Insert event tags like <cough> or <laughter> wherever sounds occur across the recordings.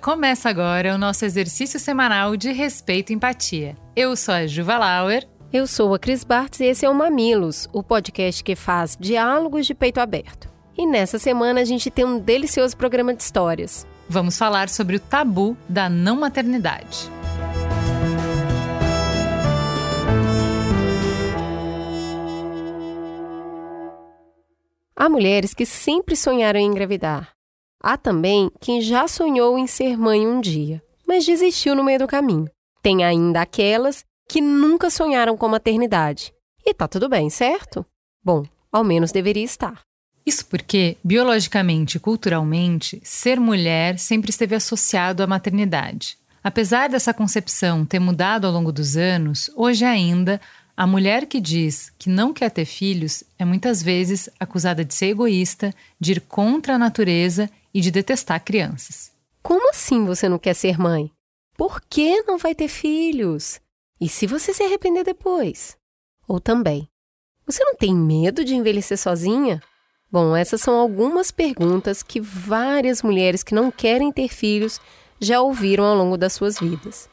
Começa agora o nosso exercício semanal de respeito e empatia. Eu sou a Juva Lauer. Eu sou a Cris Bartz e esse é o Mamilos, o podcast que faz diálogos de peito aberto. E nessa semana a gente tem um delicioso programa de histórias. Vamos falar sobre o tabu da não maternidade. Há mulheres que sempre sonharam em engravidar, Há também quem já sonhou em ser mãe um dia, mas desistiu no meio do caminho. Tem ainda aquelas que nunca sonharam com maternidade. E tá tudo bem, certo? Bom, ao menos deveria estar. Isso porque, biologicamente e culturalmente, ser mulher sempre esteve associado à maternidade. Apesar dessa concepção ter mudado ao longo dos anos, hoje ainda, a mulher que diz que não quer ter filhos é muitas vezes acusada de ser egoísta, de ir contra a natureza e de detestar crianças. Como assim você não quer ser mãe? Por que não vai ter filhos? E se você se arrepender depois? Ou também, você não tem medo de envelhecer sozinha? Bom, essas são algumas perguntas que várias mulheres que não querem ter filhos já ouviram ao longo das suas vidas.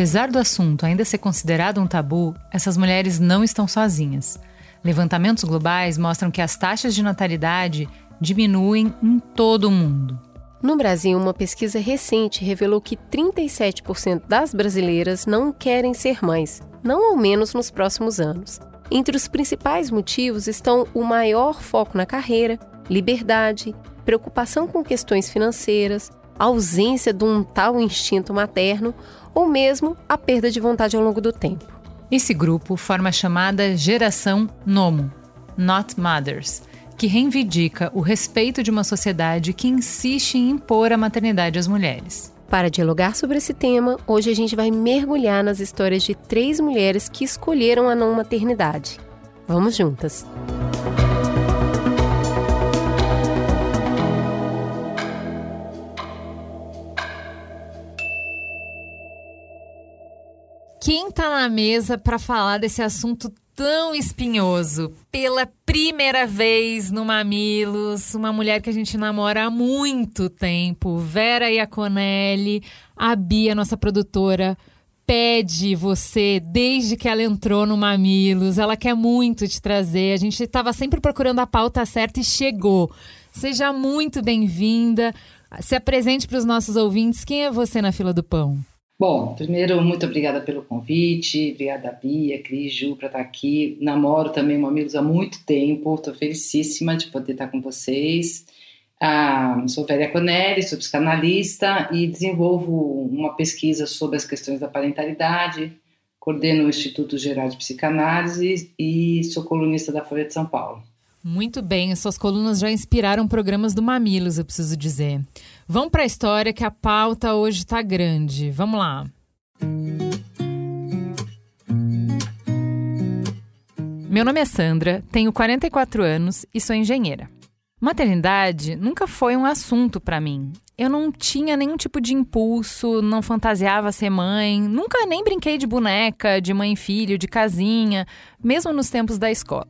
Apesar do assunto ainda ser considerado um tabu, essas mulheres não estão sozinhas. Levantamentos globais mostram que as taxas de natalidade diminuem em todo o mundo. No Brasil, uma pesquisa recente revelou que 37% das brasileiras não querem ser mães, não ao menos nos próximos anos. Entre os principais motivos estão o maior foco na carreira, liberdade, preocupação com questões financeiras, ausência de um tal instinto materno ou mesmo a perda de vontade ao longo do tempo. Esse grupo forma a chamada Geração Nomo, Not Mothers, que reivindica o respeito de uma sociedade que insiste em impor a maternidade às mulheres. Para dialogar sobre esse tema, hoje a gente vai mergulhar nas histórias de três mulheres que escolheram a não maternidade. Vamos juntas! Quem tá na mesa para falar desse assunto tão espinhoso? Pela primeira vez no Mamilos, uma mulher que a gente namora há muito tempo, Vera Iaconelli, a Bia, nossa produtora, pede você desde que ela entrou no Mamilos. Ela quer muito te trazer. A gente estava sempre procurando a pauta certa e chegou. Seja muito bem-vinda. Se apresente para os nossos ouvintes. Quem é você na fila do pão? Bom, primeiro, muito obrigada pelo convite, obrigada Bia, Cris, Ju, para estar tá aqui. Namoro também Mamilos há muito tempo, estou felicíssima de poder estar com vocês. Ah, sou Véria Conelli, sou psicanalista e desenvolvo uma pesquisa sobre as questões da parentalidade, coordeno o Instituto Geral de Psicanálise e sou colunista da Folha de São Paulo. Muito bem, suas colunas já inspiraram programas do Mamilos, eu preciso dizer. Vamos para a história que a pauta hoje está grande. Vamos lá. Meu nome é Sandra, tenho 44 anos e sou engenheira. Maternidade nunca foi um assunto para mim. Eu não tinha nenhum tipo de impulso, não fantasiava ser mãe, nunca nem brinquei de boneca, de mãe e filho, de casinha, mesmo nos tempos da escola.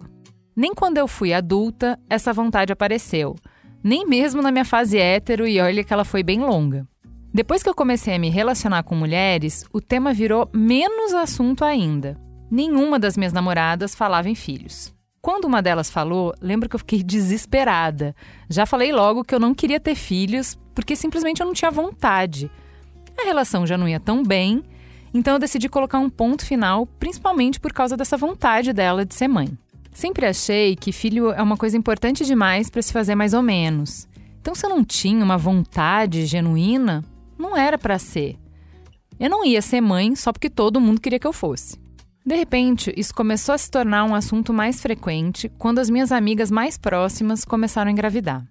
Nem quando eu fui adulta essa vontade apareceu, nem mesmo na minha fase hétero, e olha que ela foi bem longa. Depois que eu comecei a me relacionar com mulheres, o tema virou menos assunto ainda. Nenhuma das minhas namoradas falava em filhos. Quando uma delas falou, lembro que eu fiquei <laughs> desesperada. Já falei logo que eu não queria ter filhos porque simplesmente eu não tinha vontade. A relação já não ia tão bem, então eu decidi colocar um ponto final, principalmente por causa dessa vontade dela de ser mãe. Sempre achei que filho é uma coisa importante demais para se fazer mais ou menos. Então, se eu não tinha uma vontade genuína, não era para ser. Eu não ia ser mãe só porque todo mundo queria que eu fosse. De repente, isso começou a se tornar um assunto mais frequente quando as minhas amigas mais próximas começaram a engravidar.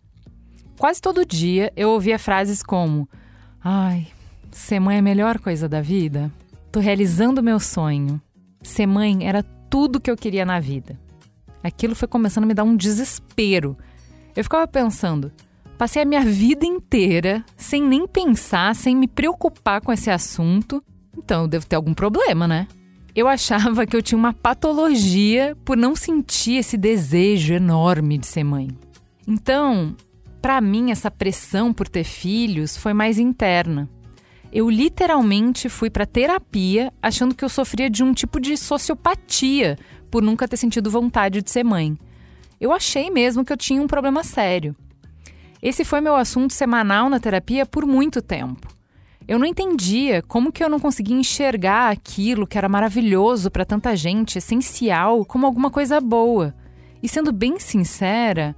Quase todo dia eu ouvia frases como: Ai, ser mãe é a melhor coisa da vida. Tô realizando meu sonho. Ser mãe era tudo que eu queria na vida. Aquilo foi começando a me dar um desespero. Eu ficava pensando: Passei a minha vida inteira sem nem pensar, sem me preocupar com esse assunto. Então eu devo ter algum problema, né? Eu achava que eu tinha uma patologia por não sentir esse desejo enorme de ser mãe. Então, para mim, essa pressão por ter filhos foi mais interna. Eu literalmente fui para terapia achando que eu sofria de um tipo de sociopatia por nunca ter sentido vontade de ser mãe. Eu achei mesmo que eu tinha um problema sério. Esse foi meu assunto semanal na terapia por muito tempo. Eu não entendia como que eu não conseguia enxergar aquilo que era maravilhoso para tanta gente, essencial, como alguma coisa boa. E sendo bem sincera,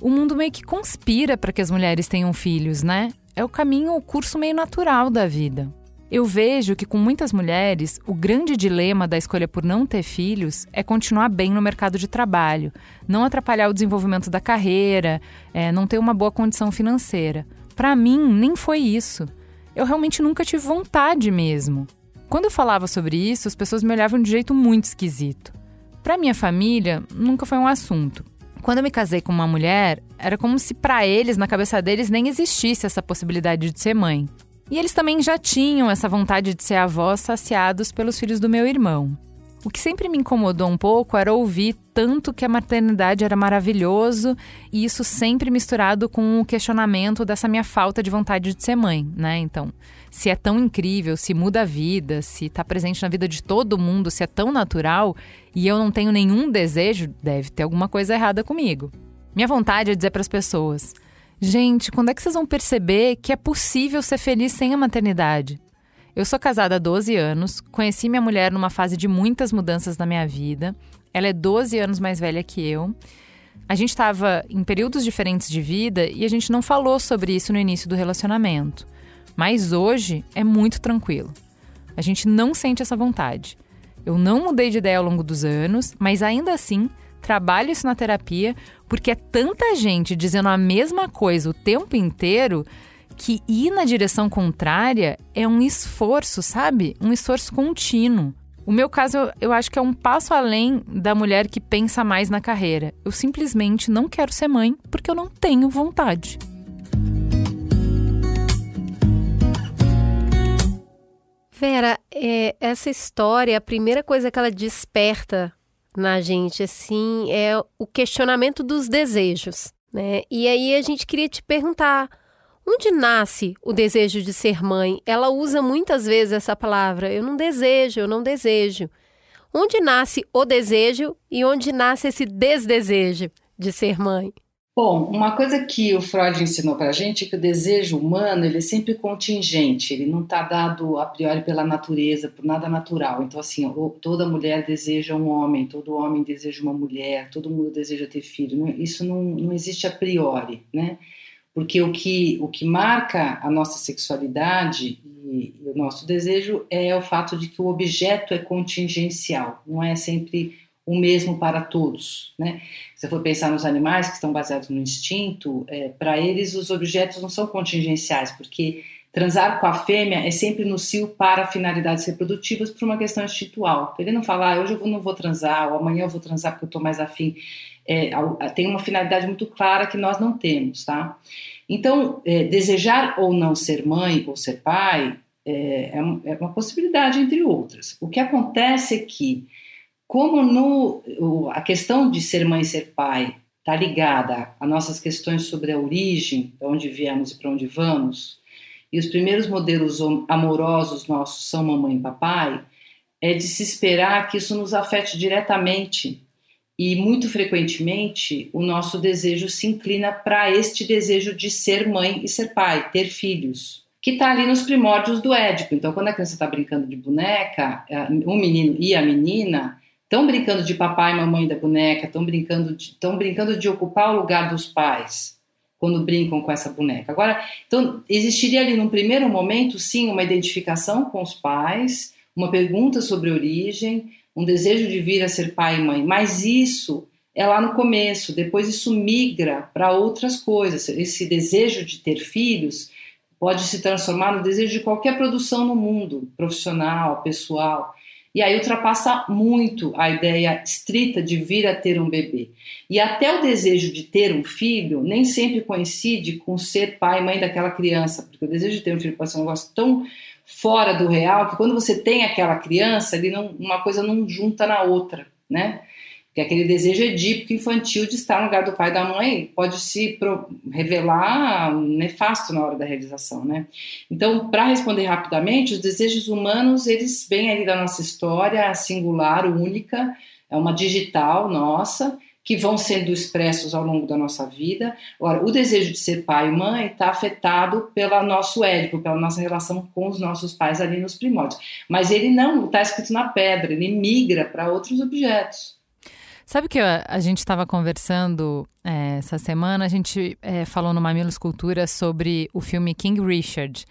o mundo meio que conspira para que as mulheres tenham filhos, né? É o caminho, o curso meio natural da vida. Eu vejo que com muitas mulheres, o grande dilema da escolha por não ter filhos é continuar bem no mercado de trabalho, não atrapalhar o desenvolvimento da carreira, é, não ter uma boa condição financeira. Para mim, nem foi isso. Eu realmente nunca tive vontade mesmo. Quando eu falava sobre isso, as pessoas me olhavam de um jeito muito esquisito. Para minha família, nunca foi um assunto. Quando eu me casei com uma mulher, era como se para eles, na cabeça deles, nem existisse essa possibilidade de ser mãe. E eles também já tinham essa vontade de ser avós saciados pelos filhos do meu irmão. O que sempre me incomodou um pouco era ouvir tanto que a maternidade era maravilhoso e isso sempre misturado com o questionamento dessa minha falta de vontade de ser mãe, né? Então, se é tão incrível, se muda a vida, se está presente na vida de todo mundo, se é tão natural e eu não tenho nenhum desejo, deve ter alguma coisa errada comigo. Minha vontade é dizer para as pessoas: Gente, quando é que vocês vão perceber que é possível ser feliz sem a maternidade? Eu sou casada há 12 anos, conheci minha mulher numa fase de muitas mudanças na minha vida. Ela é 12 anos mais velha que eu. A gente estava em períodos diferentes de vida e a gente não falou sobre isso no início do relacionamento. Mas hoje é muito tranquilo. A gente não sente essa vontade. Eu não mudei de ideia ao longo dos anos, mas ainda assim trabalho isso na terapia, porque é tanta gente dizendo a mesma coisa o tempo inteiro que ir na direção contrária é um esforço, sabe? Um esforço contínuo. O meu caso, eu acho que é um passo além da mulher que pensa mais na carreira. Eu simplesmente não quero ser mãe porque eu não tenho vontade. Vera, é, essa história, a primeira coisa que ela desperta na gente, assim, é o questionamento dos desejos, né? E aí a gente queria te perguntar, onde nasce o desejo de ser mãe? Ela usa muitas vezes essa palavra, eu não desejo, eu não desejo. Onde nasce o desejo e onde nasce esse desdesejo de ser mãe? Bom, uma coisa que o Freud ensinou para a gente é que o desejo humano ele é sempre contingente, ele não está dado a priori pela natureza, por nada natural. Então, assim, toda mulher deseja um homem, todo homem deseja uma mulher, todo mundo deseja ter filho. Isso não, não existe a priori, né? Porque o que, o que marca a nossa sexualidade e, o nosso desejo é o fato de que o objeto é contingencial, não é sempre o mesmo para todos. Né? Se for pensar nos animais que estão baseados no instinto, é, para eles os objetos não são contingenciais, porque transar com a fêmea é sempre no cio para finalidades reprodutivas por uma questão instintual. Ele não fala, ah, hoje eu não vou transar, ou amanhã eu vou transar porque eu estou mais afim. É, tem uma finalidade muito clara que nós não temos, tá? Então, é, desejar ou não ser mãe ou ser pai é, é, é uma possibilidade entre outras. O que acontece é que como no, a questão de ser mãe e ser pai está ligada a nossas questões sobre a origem, de onde viemos e para onde vamos, e os primeiros modelos amorosos nossos são mamãe e papai, é de se esperar que isso nos afete diretamente. E muito frequentemente o nosso desejo se inclina para este desejo de ser mãe e ser pai, ter filhos, que está ali nos primórdios do Édipo. Então, quando a criança está brincando de boneca, o menino e a menina estão brincando de papai e mamãe da boneca, estão brincando de, brincando de ocupar o lugar dos pais quando brincam com essa boneca. Agora, então existiria ali num primeiro momento, sim, uma identificação com os pais, uma pergunta sobre origem, um desejo de vir a ser pai e mãe, mas isso é lá no começo, depois isso migra para outras coisas. Esse desejo de ter filhos pode se transformar no desejo de qualquer produção no mundo, profissional, pessoal. E aí ultrapassa muito a ideia estrita de vir a ter um bebê. E até o desejo de ter um filho nem sempre coincide com ser pai e mãe daquela criança, porque o desejo de ter um filho pode ser um negócio tão fora do real que quando você tem aquela criança, ele não, uma coisa não junta na outra, né? Que aquele desejo edípico infantil de estar no lugar do pai e da mãe pode se revelar nefasto na hora da realização, né? Então, para responder rapidamente, os desejos humanos, eles vêm aí da nossa história singular, única, é uma digital nossa, que vão sendo expressos ao longo da nossa vida. Agora, o desejo de ser pai e mãe está afetado pelo nosso édipo, pela nossa relação com os nossos pais ali nos primórdios. Mas ele não está escrito na pedra, ele migra para outros objetos. Sabe que a, a gente estava conversando é, essa semana, a gente é, falou no Mamilo Escultura sobre o filme King Richard.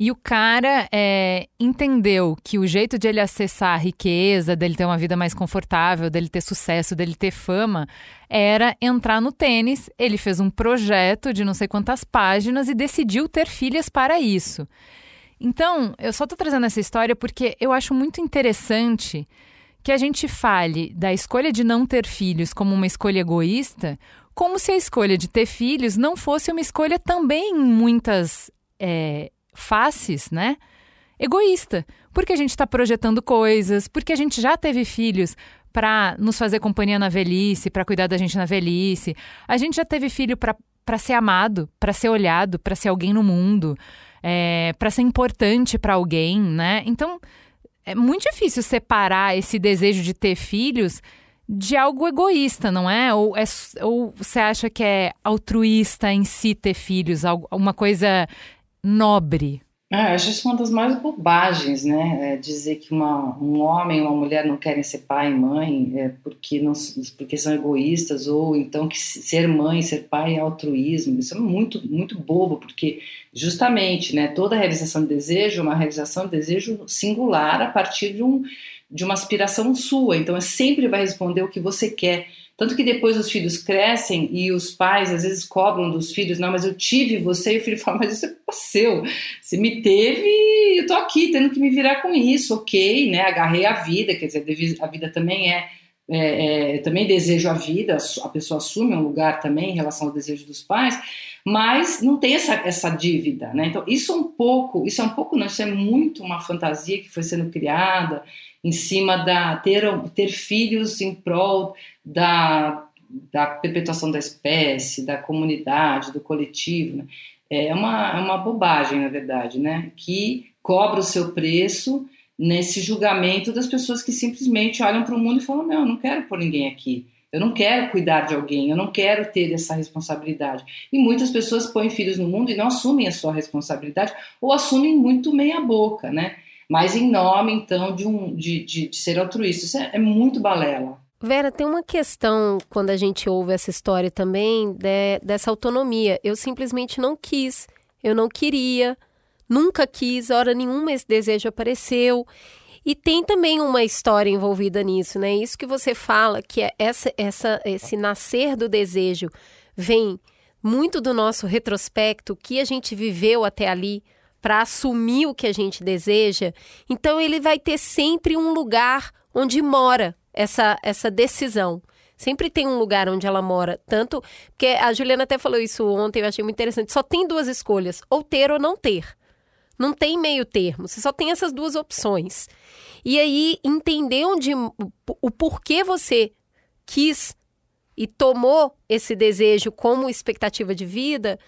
E o cara é, entendeu que o jeito de ele acessar a riqueza, dele ter uma vida mais confortável, dele ter sucesso, dele ter fama, era entrar no tênis. Ele fez um projeto de não sei quantas páginas e decidiu ter filhas para isso. Então, eu só estou trazendo essa história porque eu acho muito interessante que a gente fale da escolha de não ter filhos como uma escolha egoísta, como se a escolha de ter filhos não fosse uma escolha também em muitas é, faces, né? Egoísta. Porque a gente está projetando coisas, porque a gente já teve filhos para nos fazer companhia na velhice, para cuidar da gente na velhice. A gente já teve filho para ser amado, para ser olhado, para ser alguém no mundo, é, para ser importante para alguém, né? Então é muito difícil separar esse desejo de ter filhos de algo egoísta, não é? Ou, é, ou você acha que é altruísta em si ter filhos, alguma coisa nobre? Ah, acho isso uma das mais bobagens, né? É dizer que uma, um homem e uma mulher não querem ser pai e mãe é porque, não, porque são egoístas, ou então que ser mãe, ser pai é altruísmo. Isso é muito, muito bobo, porque justamente né, toda realização de desejo é uma realização de desejo singular a partir de, um, de uma aspiração sua. Então, é sempre vai responder o que você quer tanto que depois os filhos crescem e os pais às vezes cobram dos filhos, não, mas eu tive você, e o filho <laughs> fala, mas isso é seu, você me teve, eu tô aqui tendo que me virar com isso, ok, né, agarrei a vida, quer dizer, a vida também é, é, é também desejo a vida, a pessoa assume um lugar também em relação ao desejo dos pais, mas não tem essa, essa dívida, né, então isso é um pouco, isso é um pouco, não, isso é muito uma fantasia que foi sendo criada, em cima da ter, ter filhos em prol da, da perpetuação da espécie, da comunidade, do coletivo. Né? É uma, é uma bobagem, na verdade, né? que cobra o seu preço nesse julgamento das pessoas que simplesmente olham para o mundo e falam: Não, eu não quero pôr ninguém aqui. Eu não quero cuidar de alguém, eu não quero ter essa responsabilidade. E muitas pessoas põem filhos no mundo e não assumem a sua responsabilidade ou assumem muito meia boca, né? Mas em nome, então, de, um, de, de, de ser altruísta. Isso é, é muito balela. Vera, tem uma questão quando a gente ouve essa história também de, dessa autonomia. Eu simplesmente não quis, eu não queria, nunca quis, hora nenhuma esse desejo apareceu. E tem também uma história envolvida nisso, né? Isso que você fala, que é essa, essa, esse nascer do desejo vem muito do nosso retrospecto, o que a gente viveu até ali, para assumir o que a gente deseja, então ele vai ter sempre um lugar onde mora essa, essa decisão. Sempre tem um lugar onde ela mora. Tanto que a Juliana até falou isso ontem, eu achei muito interessante. Só tem duas escolhas: ou ter ou não ter. Não tem meio termo, você só tem essas duas opções. E aí, entender onde, o porquê você quis e tomou esse desejo como expectativa de vida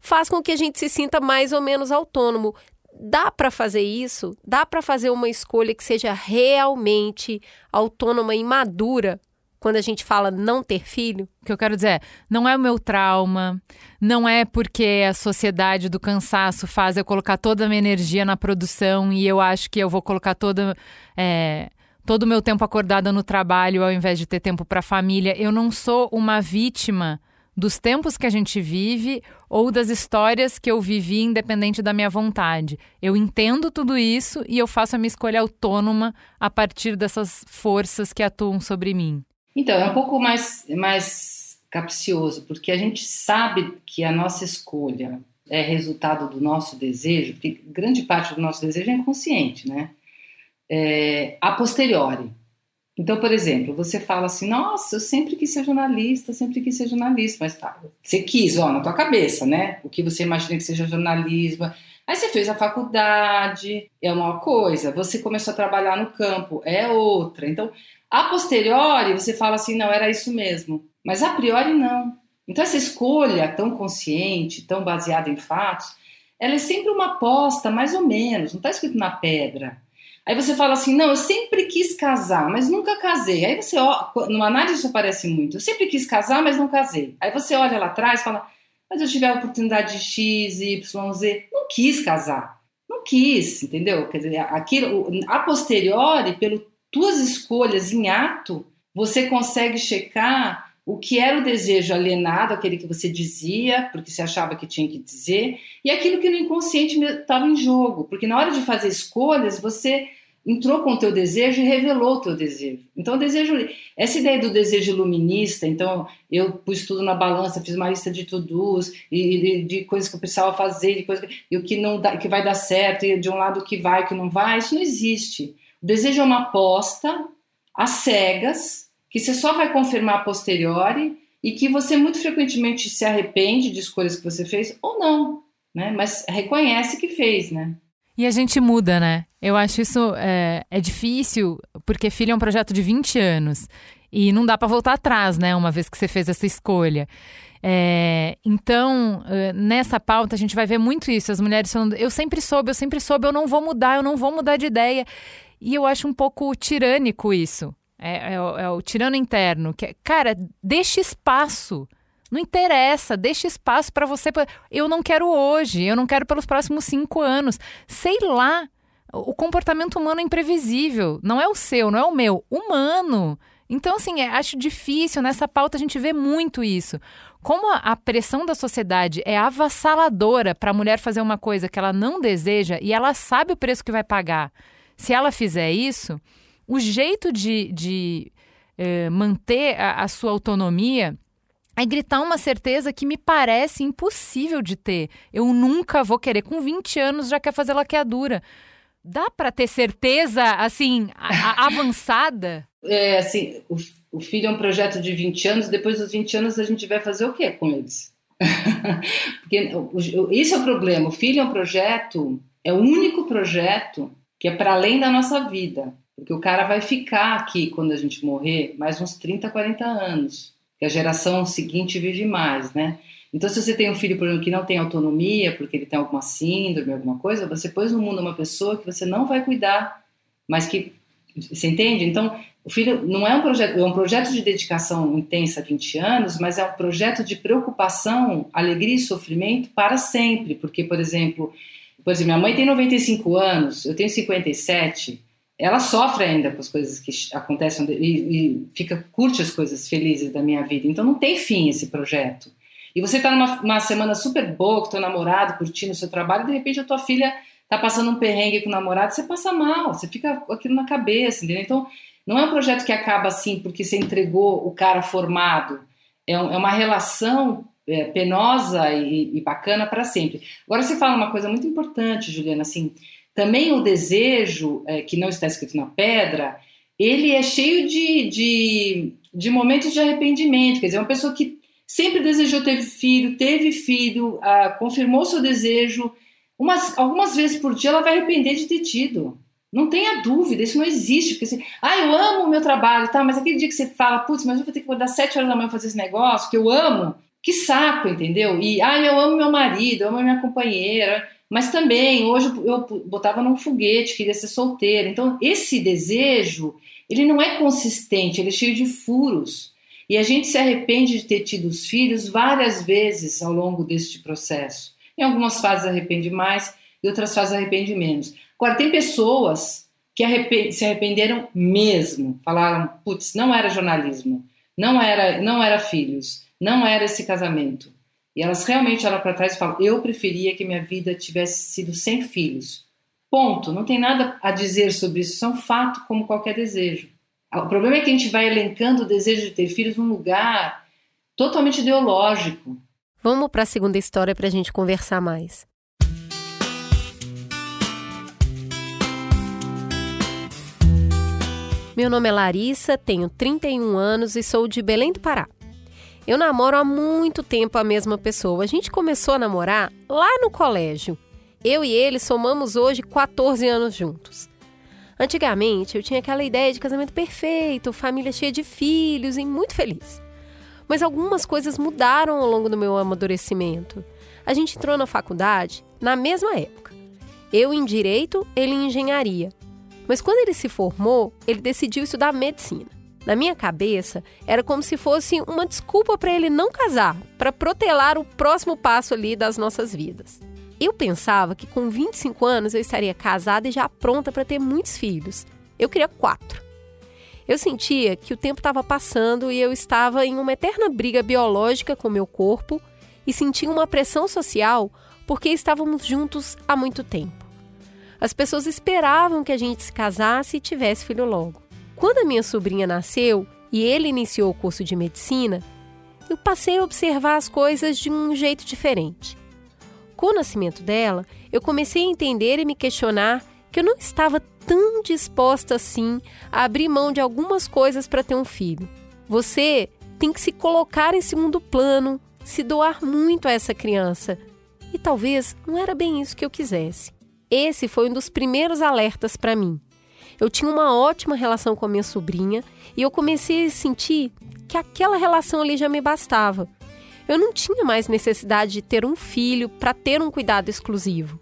faz com que a gente se sinta mais ou menos autônomo. Dá para fazer isso? Dá para fazer uma escolha que seja realmente autônoma e madura quando a gente fala não ter filho? O que eu quero dizer é, não é o meu trauma, não é porque a sociedade do cansaço faz eu colocar toda a minha energia na produção e eu acho que eu vou colocar toda. É, todo o meu tempo acordada no trabalho ao invés de ter tempo para a família. Eu não sou uma vítima dos tempos que a gente vive ou das histórias que eu vivi independente da minha vontade. Eu entendo tudo isso e eu faço a minha escolha autônoma a partir dessas forças que atuam sobre mim. Então, é um pouco mais, mais capcioso, porque a gente sabe que a nossa escolha é resultado do nosso desejo, porque grande parte do nosso desejo é inconsciente, né? É, a posteriori. Então, por exemplo, você fala assim, nossa, eu sempre quis ser jornalista, sempre quis ser jornalista, mas tá, você quis, ó, na tua cabeça, né? O que você imagina que seja jornalismo. Aí você fez a faculdade, é uma coisa, você começou a trabalhar no campo, é outra. Então, a posteriori, você fala assim, não, era isso mesmo. Mas a priori, não. Então, essa escolha tão consciente, tão baseada em fatos, ela é sempre uma aposta, mais ou menos, não está escrito na pedra. Aí você fala assim, não, eu sempre quis casar, mas nunca casei. Aí você, numa análise isso aparece muito, eu sempre quis casar, mas não casei. Aí você olha lá atrás e fala, mas eu tive a oportunidade de X, Y, Z, não quis casar. Não quis, entendeu? Quer dizer, aquilo, a posteriori, pelas tuas escolhas em ato, você consegue checar o que era o desejo alienado, aquele que você dizia, porque você achava que tinha que dizer, e aquilo que no inconsciente estava em jogo, porque na hora de fazer escolhas, você entrou com o teu desejo e revelou o teu desejo. Então, o desejo, essa ideia do desejo iluminista, então eu pus tudo na balança, fiz uma lista de to-dos e, e, de coisas que eu precisava fazer, de coisas e o que não dá, que vai dar certo, e de um lado que vai, que não vai, isso não existe. O desejo é uma aposta às cegas que você só vai confirmar a posteriori e que você muito frequentemente se arrepende de escolhas que você fez ou não, né? Mas reconhece que fez, né? E a gente muda, né? Eu acho isso é, é difícil, porque filho é um projeto de 20 anos e não dá para voltar atrás, né? Uma vez que você fez essa escolha. É, então, nessa pauta, a gente vai ver muito isso: as mulheres falando, eu sempre soube, eu sempre soube, eu não vou mudar, eu não vou mudar de ideia. E eu acho um pouco tirânico isso. É, é, o, é o tirano interno. Que, é, cara, deixa espaço. Não interessa, deixa espaço para você. Eu não quero hoje, eu não quero pelos próximos cinco anos. Sei lá. O comportamento humano é imprevisível. Não é o seu, não é o meu. Humano. Então, assim, é, acho difícil. Nessa pauta a gente vê muito isso. Como a, a pressão da sociedade é avassaladora para a mulher fazer uma coisa que ela não deseja e ela sabe o preço que vai pagar. Se ela fizer isso, o jeito de, de eh, manter a, a sua autonomia é gritar uma certeza que me parece impossível de ter. Eu nunca vou querer. Com 20 anos já quer fazer laqueadura. Dá para ter certeza, assim, a, a <laughs> avançada? É, assim, o, o, filho é um projeto de 20 anos, depois dos 20 anos a gente vai fazer o quê com eles? <laughs> Porque é o problema. O filho é um projeto, é o único projeto que é para além da nossa vida. Porque o cara vai ficar aqui quando a gente morrer mais uns 30, 40 anos. Que a geração seguinte vive mais, né? Então, se você tem um filho, por exemplo, que não tem autonomia, porque ele tem alguma síndrome, alguma coisa, você pôs no mundo uma pessoa que você não vai cuidar, mas que. Você entende? Então, o filho não é um projeto, é um projeto de dedicação intensa 20 anos, mas é um projeto de preocupação, alegria e sofrimento para sempre. Porque, por exemplo, por exemplo, minha mãe tem 95 anos, eu tenho 57 ela sofre ainda com as coisas que acontecem e, e, fica curte as coisas felizes da minha vida. Então não tem fim esse projeto. E você está numa semana super boa com teu namorado, curtindo o seu trabalho, e de repente a tua filha está passando um perrengue com o namorado, você passa mal, você fica com aquilo na cabeça, entendeu? Então não é um projeto que acaba assim porque você entregou o cara formado. É, um, é uma relação é, penosa e, e bacana para sempre. Agora você fala uma coisa muito importante, Juliana, assim também o desejo, é, que não está escrito na pedra, ele é cheio de, de, de momentos de arrependimento. Quer dizer, uma pessoa que sempre desejou ter filho, teve filho, ah, confirmou seu desejo, umas, algumas vezes por dia ela vai arrepender de ter tido. Não tenha dúvida, isso não existe. Porque assim, ah, eu amo o meu trabalho, tá? Mas aquele dia que você fala, putz, mas eu vou ter que acordar sete horas da manhã fazer esse negócio, que eu amo, que saco, entendeu? E, ah, eu amo meu marido, eu amo minha companheira. Mas também, hoje eu botava num foguete, queria ser solteira. Então, esse desejo, ele não é consistente, ele é cheio de furos. E a gente se arrepende de ter tido os filhos várias vezes ao longo deste processo. Em algumas fases arrepende mais, em outras fases arrepende menos. Agora, tem pessoas que se arrependeram mesmo. Falaram, putz, não era jornalismo, não era, não era filhos, não era esse casamento. E elas realmente olham para trás e falam: eu preferia que minha vida tivesse sido sem filhos. Ponto. Não tem nada a dizer sobre isso. Isso é um fato como qualquer desejo. O problema é que a gente vai elencando o desejo de ter filhos num lugar totalmente ideológico. Vamos para a segunda história para a gente conversar mais. Meu nome é Larissa, tenho 31 anos e sou de Belém do Pará. Eu namoro há muito tempo a mesma pessoa. A gente começou a namorar lá no colégio. Eu e ele somamos hoje 14 anos juntos. Antigamente eu tinha aquela ideia de casamento perfeito, família cheia de filhos e muito feliz. Mas algumas coisas mudaram ao longo do meu amadurecimento. A gente entrou na faculdade na mesma época. Eu em direito, ele em engenharia. Mas quando ele se formou, ele decidiu estudar medicina. Na minha cabeça, era como se fosse uma desculpa para ele não casar, para protelar o próximo passo ali das nossas vidas. Eu pensava que com 25 anos eu estaria casada e já pronta para ter muitos filhos. Eu queria quatro. Eu sentia que o tempo estava passando e eu estava em uma eterna briga biológica com meu corpo e sentia uma pressão social porque estávamos juntos há muito tempo. As pessoas esperavam que a gente se casasse e tivesse filho logo. Quando a minha sobrinha nasceu e ele iniciou o curso de medicina, eu passei a observar as coisas de um jeito diferente. Com o nascimento dela, eu comecei a entender e me questionar que eu não estava tão disposta assim a abrir mão de algumas coisas para ter um filho. Você tem que se colocar em segundo plano, se doar muito a essa criança. E talvez não era bem isso que eu quisesse. Esse foi um dos primeiros alertas para mim. Eu tinha uma ótima relação com a minha sobrinha e eu comecei a sentir que aquela relação ali já me bastava. Eu não tinha mais necessidade de ter um filho para ter um cuidado exclusivo.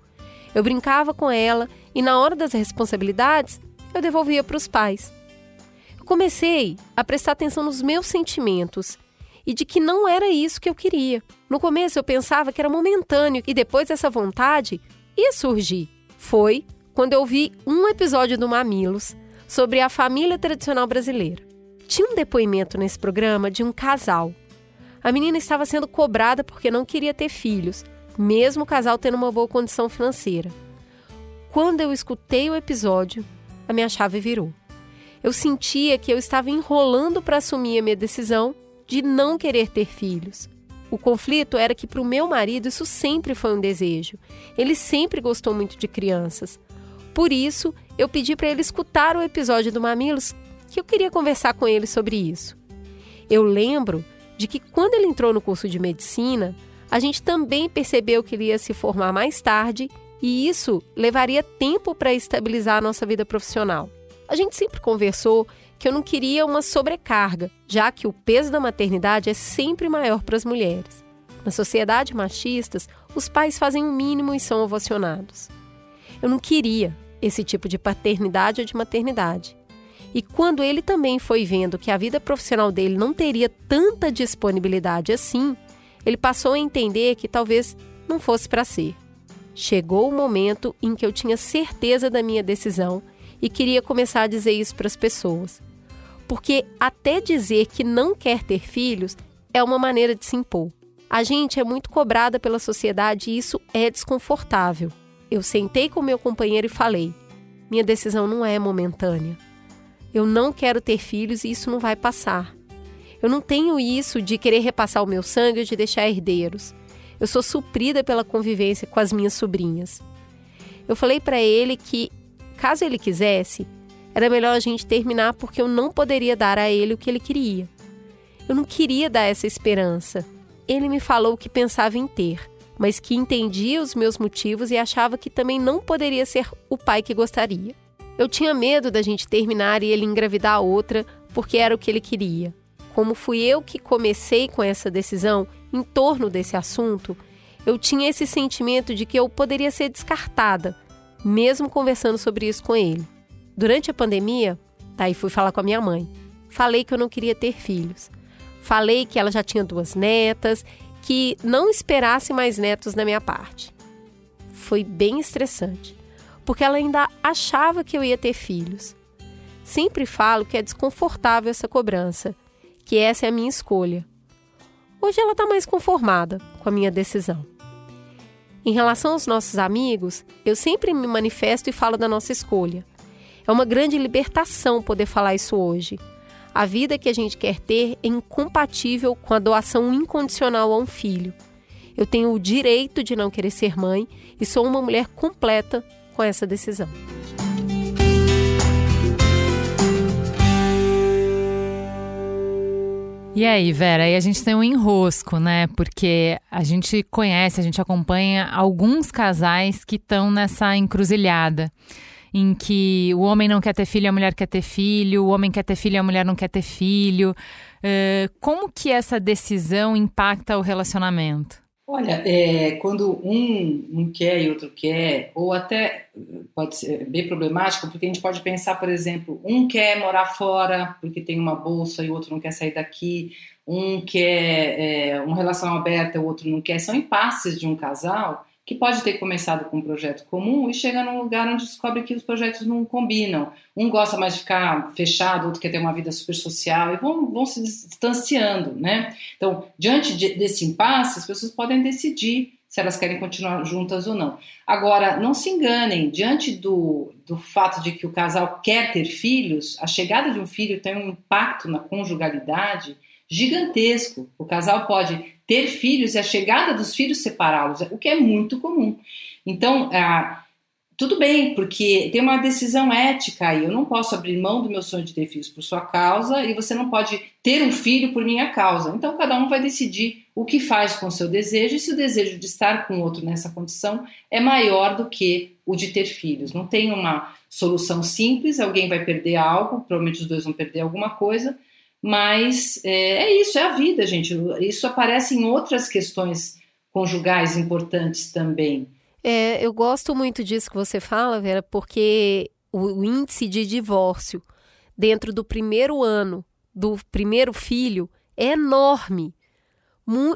Eu brincava com ela e, na hora das responsabilidades, eu devolvia para os pais. Eu comecei a prestar atenção nos meus sentimentos e de que não era isso que eu queria. No começo eu pensava que era momentâneo e depois essa vontade ia surgir foi quando eu vi um episódio do Mamilos sobre a família tradicional brasileira. Tinha um depoimento nesse programa de um casal. A menina estava sendo cobrada porque não queria ter filhos, mesmo o casal tendo uma boa condição financeira. Quando eu escutei o episódio, a minha chave virou. Eu sentia que eu estava enrolando para assumir a minha decisão de não querer ter filhos. O conflito era que para o meu marido isso sempre foi um desejo. Ele sempre gostou muito de crianças. Por isso, eu pedi para ele escutar o episódio do Mamilos, que eu queria conversar com ele sobre isso. Eu lembro de que quando ele entrou no curso de medicina, a gente também percebeu que ele ia se formar mais tarde e isso levaria tempo para estabilizar a nossa vida profissional. A gente sempre conversou que eu não queria uma sobrecarga, já que o peso da maternidade é sempre maior para as mulheres. Na sociedade machistas, os pais fazem o mínimo e são ovacionados. Eu não queria esse tipo de paternidade ou de maternidade. E quando ele também foi vendo que a vida profissional dele não teria tanta disponibilidade assim, ele passou a entender que talvez não fosse para ser. Chegou o momento em que eu tinha certeza da minha decisão e queria começar a dizer isso para as pessoas porque até dizer que não quer ter filhos é uma maneira de se impor. A gente é muito cobrada pela sociedade e isso é desconfortável. Eu sentei com meu companheiro e falei: minha decisão não é momentânea. Eu não quero ter filhos e isso não vai passar. Eu não tenho isso de querer repassar o meu sangue ou de deixar herdeiros. Eu sou suprida pela convivência com as minhas sobrinhas. Eu falei para ele que, caso ele quisesse, era melhor a gente terminar porque eu não poderia dar a ele o que ele queria. Eu não queria dar essa esperança. Ele me falou que pensava em ter, mas que entendia os meus motivos e achava que também não poderia ser o pai que gostaria. Eu tinha medo da gente terminar e ele engravidar outra, porque era o que ele queria. Como fui eu que comecei com essa decisão em torno desse assunto, eu tinha esse sentimento de que eu poderia ser descartada, mesmo conversando sobre isso com ele. Durante a pandemia, daí fui falar com a minha mãe. Falei que eu não queria ter filhos. Falei que ela já tinha duas netas, que não esperasse mais netos da minha parte. Foi bem estressante, porque ela ainda achava que eu ia ter filhos. Sempre falo que é desconfortável essa cobrança, que essa é a minha escolha. Hoje ela está mais conformada com a minha decisão. Em relação aos nossos amigos, eu sempre me manifesto e falo da nossa escolha. É uma grande libertação poder falar isso hoje. A vida que a gente quer ter é incompatível com a doação incondicional a um filho. Eu tenho o direito de não querer ser mãe e sou uma mulher completa com essa decisão. E aí, Vera, aí a gente tem um enrosco, né? Porque a gente conhece, a gente acompanha alguns casais que estão nessa encruzilhada em que o homem não quer ter filho, a mulher quer ter filho, o homem quer ter filho, a mulher não quer ter filho. Uh, como que essa decisão impacta o relacionamento? Olha, é, quando um não quer e outro quer, ou até pode ser bem problemático, porque a gente pode pensar, por exemplo, um quer morar fora porque tem uma bolsa e o outro não quer sair daqui, um quer é, uma relação aberta, o outro não quer, são impasses de um casal que pode ter começado com um projeto comum e chega num lugar onde descobre que os projetos não combinam. Um gosta mais de ficar fechado, outro quer ter uma vida super social e vão, vão se distanciando, né? Então, diante de, desse impasse, as pessoas podem decidir se elas querem continuar juntas ou não. Agora, não se enganem, diante do, do fato de que o casal quer ter filhos, a chegada de um filho tem um impacto na conjugalidade gigantesco. O casal pode ter filhos e a chegada dos filhos separá-los, o que é muito comum. Então, ah, tudo bem, porque tem uma decisão ética aí. Eu não posso abrir mão do meu sonho de ter filhos por sua causa e você não pode ter um filho por minha causa. Então, cada um vai decidir o que faz com o seu desejo e se o desejo de estar com outro nessa condição é maior do que o de ter filhos. Não tem uma solução simples, alguém vai perder algo, provavelmente os dois vão perder alguma coisa, mas é, é, isso, é a vida, gente. Isso aparece em outras questões conjugais importantes também. É, eu gosto muito disso que você fala, Vera, porque o, o índice de divórcio dentro do primeiro ano do primeiro filho é enorme.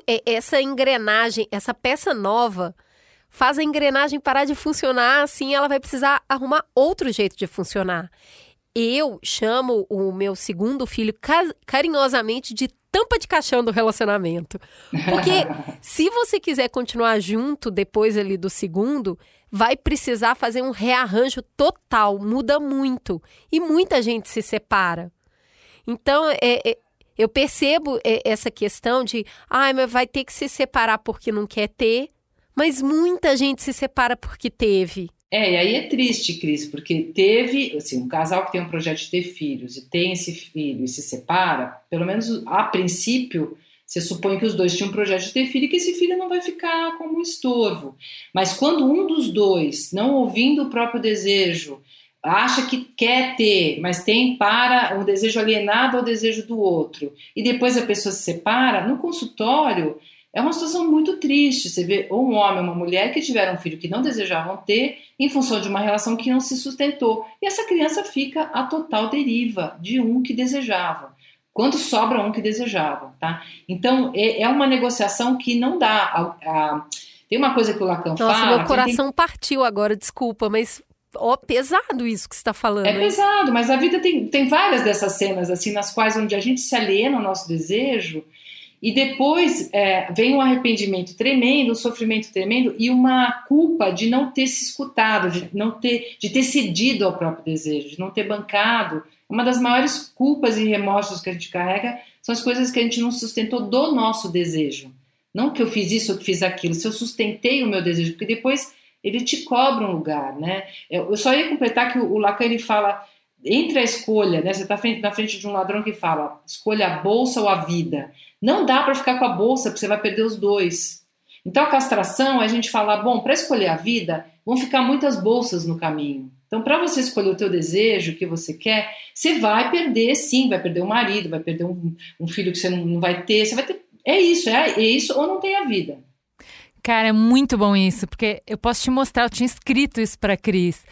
É, essa engrenagem, essa peça nova, faz a engrenagem parar de funcionar, assim ela vai precisar arrumar outro jeito de funcionar. Eu chamo o meu segundo filho carinhosamente de tampa de caixão do relacionamento. Porque <laughs> se você quiser continuar junto depois ali do segundo, vai precisar fazer um rearranjo total, muda muito. E muita gente se separa. Então, é, é, eu percebo é, essa questão de, ah, mas vai ter que se separar porque não quer ter, mas muita gente se separa porque teve. É, e aí é triste, Cris, porque teve, assim, um casal que tem um projeto de ter filhos e tem esse filho e se separa, pelo menos a princípio, você supõe que os dois tinham um projeto de ter filho e que esse filho não vai ficar como um estorvo. Mas quando um dos dois, não ouvindo o próprio desejo, acha que quer ter, mas tem para um desejo alienado ao desejo do outro, e depois a pessoa se separa, no consultório é uma situação muito triste. Você vê ou um homem ou uma mulher que tiveram um filho que não desejavam ter em função de uma relação que não se sustentou. E essa criança fica a total deriva de um que desejava. Quando sobra um que desejava, tá? Então, é, é uma negociação que não dá. A, a, tem uma coisa que o Lacan Nossa, fala... Nossa, meu coração tem... partiu agora, desculpa, mas ó, pesado isso que você está falando. É pesado, mas a vida tem, tem várias dessas cenas, assim, nas quais onde a gente se aliena ao nosso desejo e depois é, vem um arrependimento tremendo, um sofrimento tremendo e uma culpa de não ter se escutado, de não ter, de ter cedido ao próprio desejo, de não ter bancado. Uma das maiores culpas e remorsos que a gente carrega são as coisas que a gente não sustentou do nosso desejo. Não que eu fiz isso ou que fiz aquilo, se eu sustentei o meu desejo, porque depois ele te cobra um lugar, né? Eu só ia completar que o Lacan ele fala entre a escolha, né? Você está na frente de um ladrão que fala escolha a bolsa ou a vida. Não dá para ficar com a bolsa, porque você vai perder os dois. Então a castração é a gente falar, bom, para escolher a vida, vão ficar muitas bolsas no caminho. Então, para você escolher o teu desejo, o que você quer, você vai perder, sim, vai perder um marido, vai perder um, um filho que você não, não, vai ter, você vai ter. É isso, é, é isso ou não tem a vida. Cara, é muito bom isso, porque eu posso te mostrar, eu tinha escrito isso para Cris.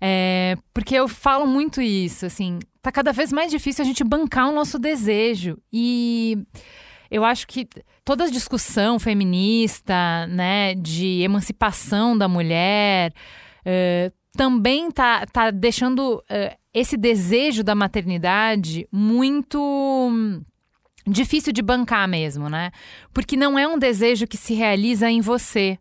É, porque eu falo muito isso, assim, tá cada vez mais difícil a gente bancar o nosso desejo. E eu acho que toda a discussão feminista, né, de emancipação da mulher, uh, também tá, tá deixando uh, esse desejo da maternidade muito hum, difícil de bancar mesmo, né? Porque não é um desejo que se realiza em você.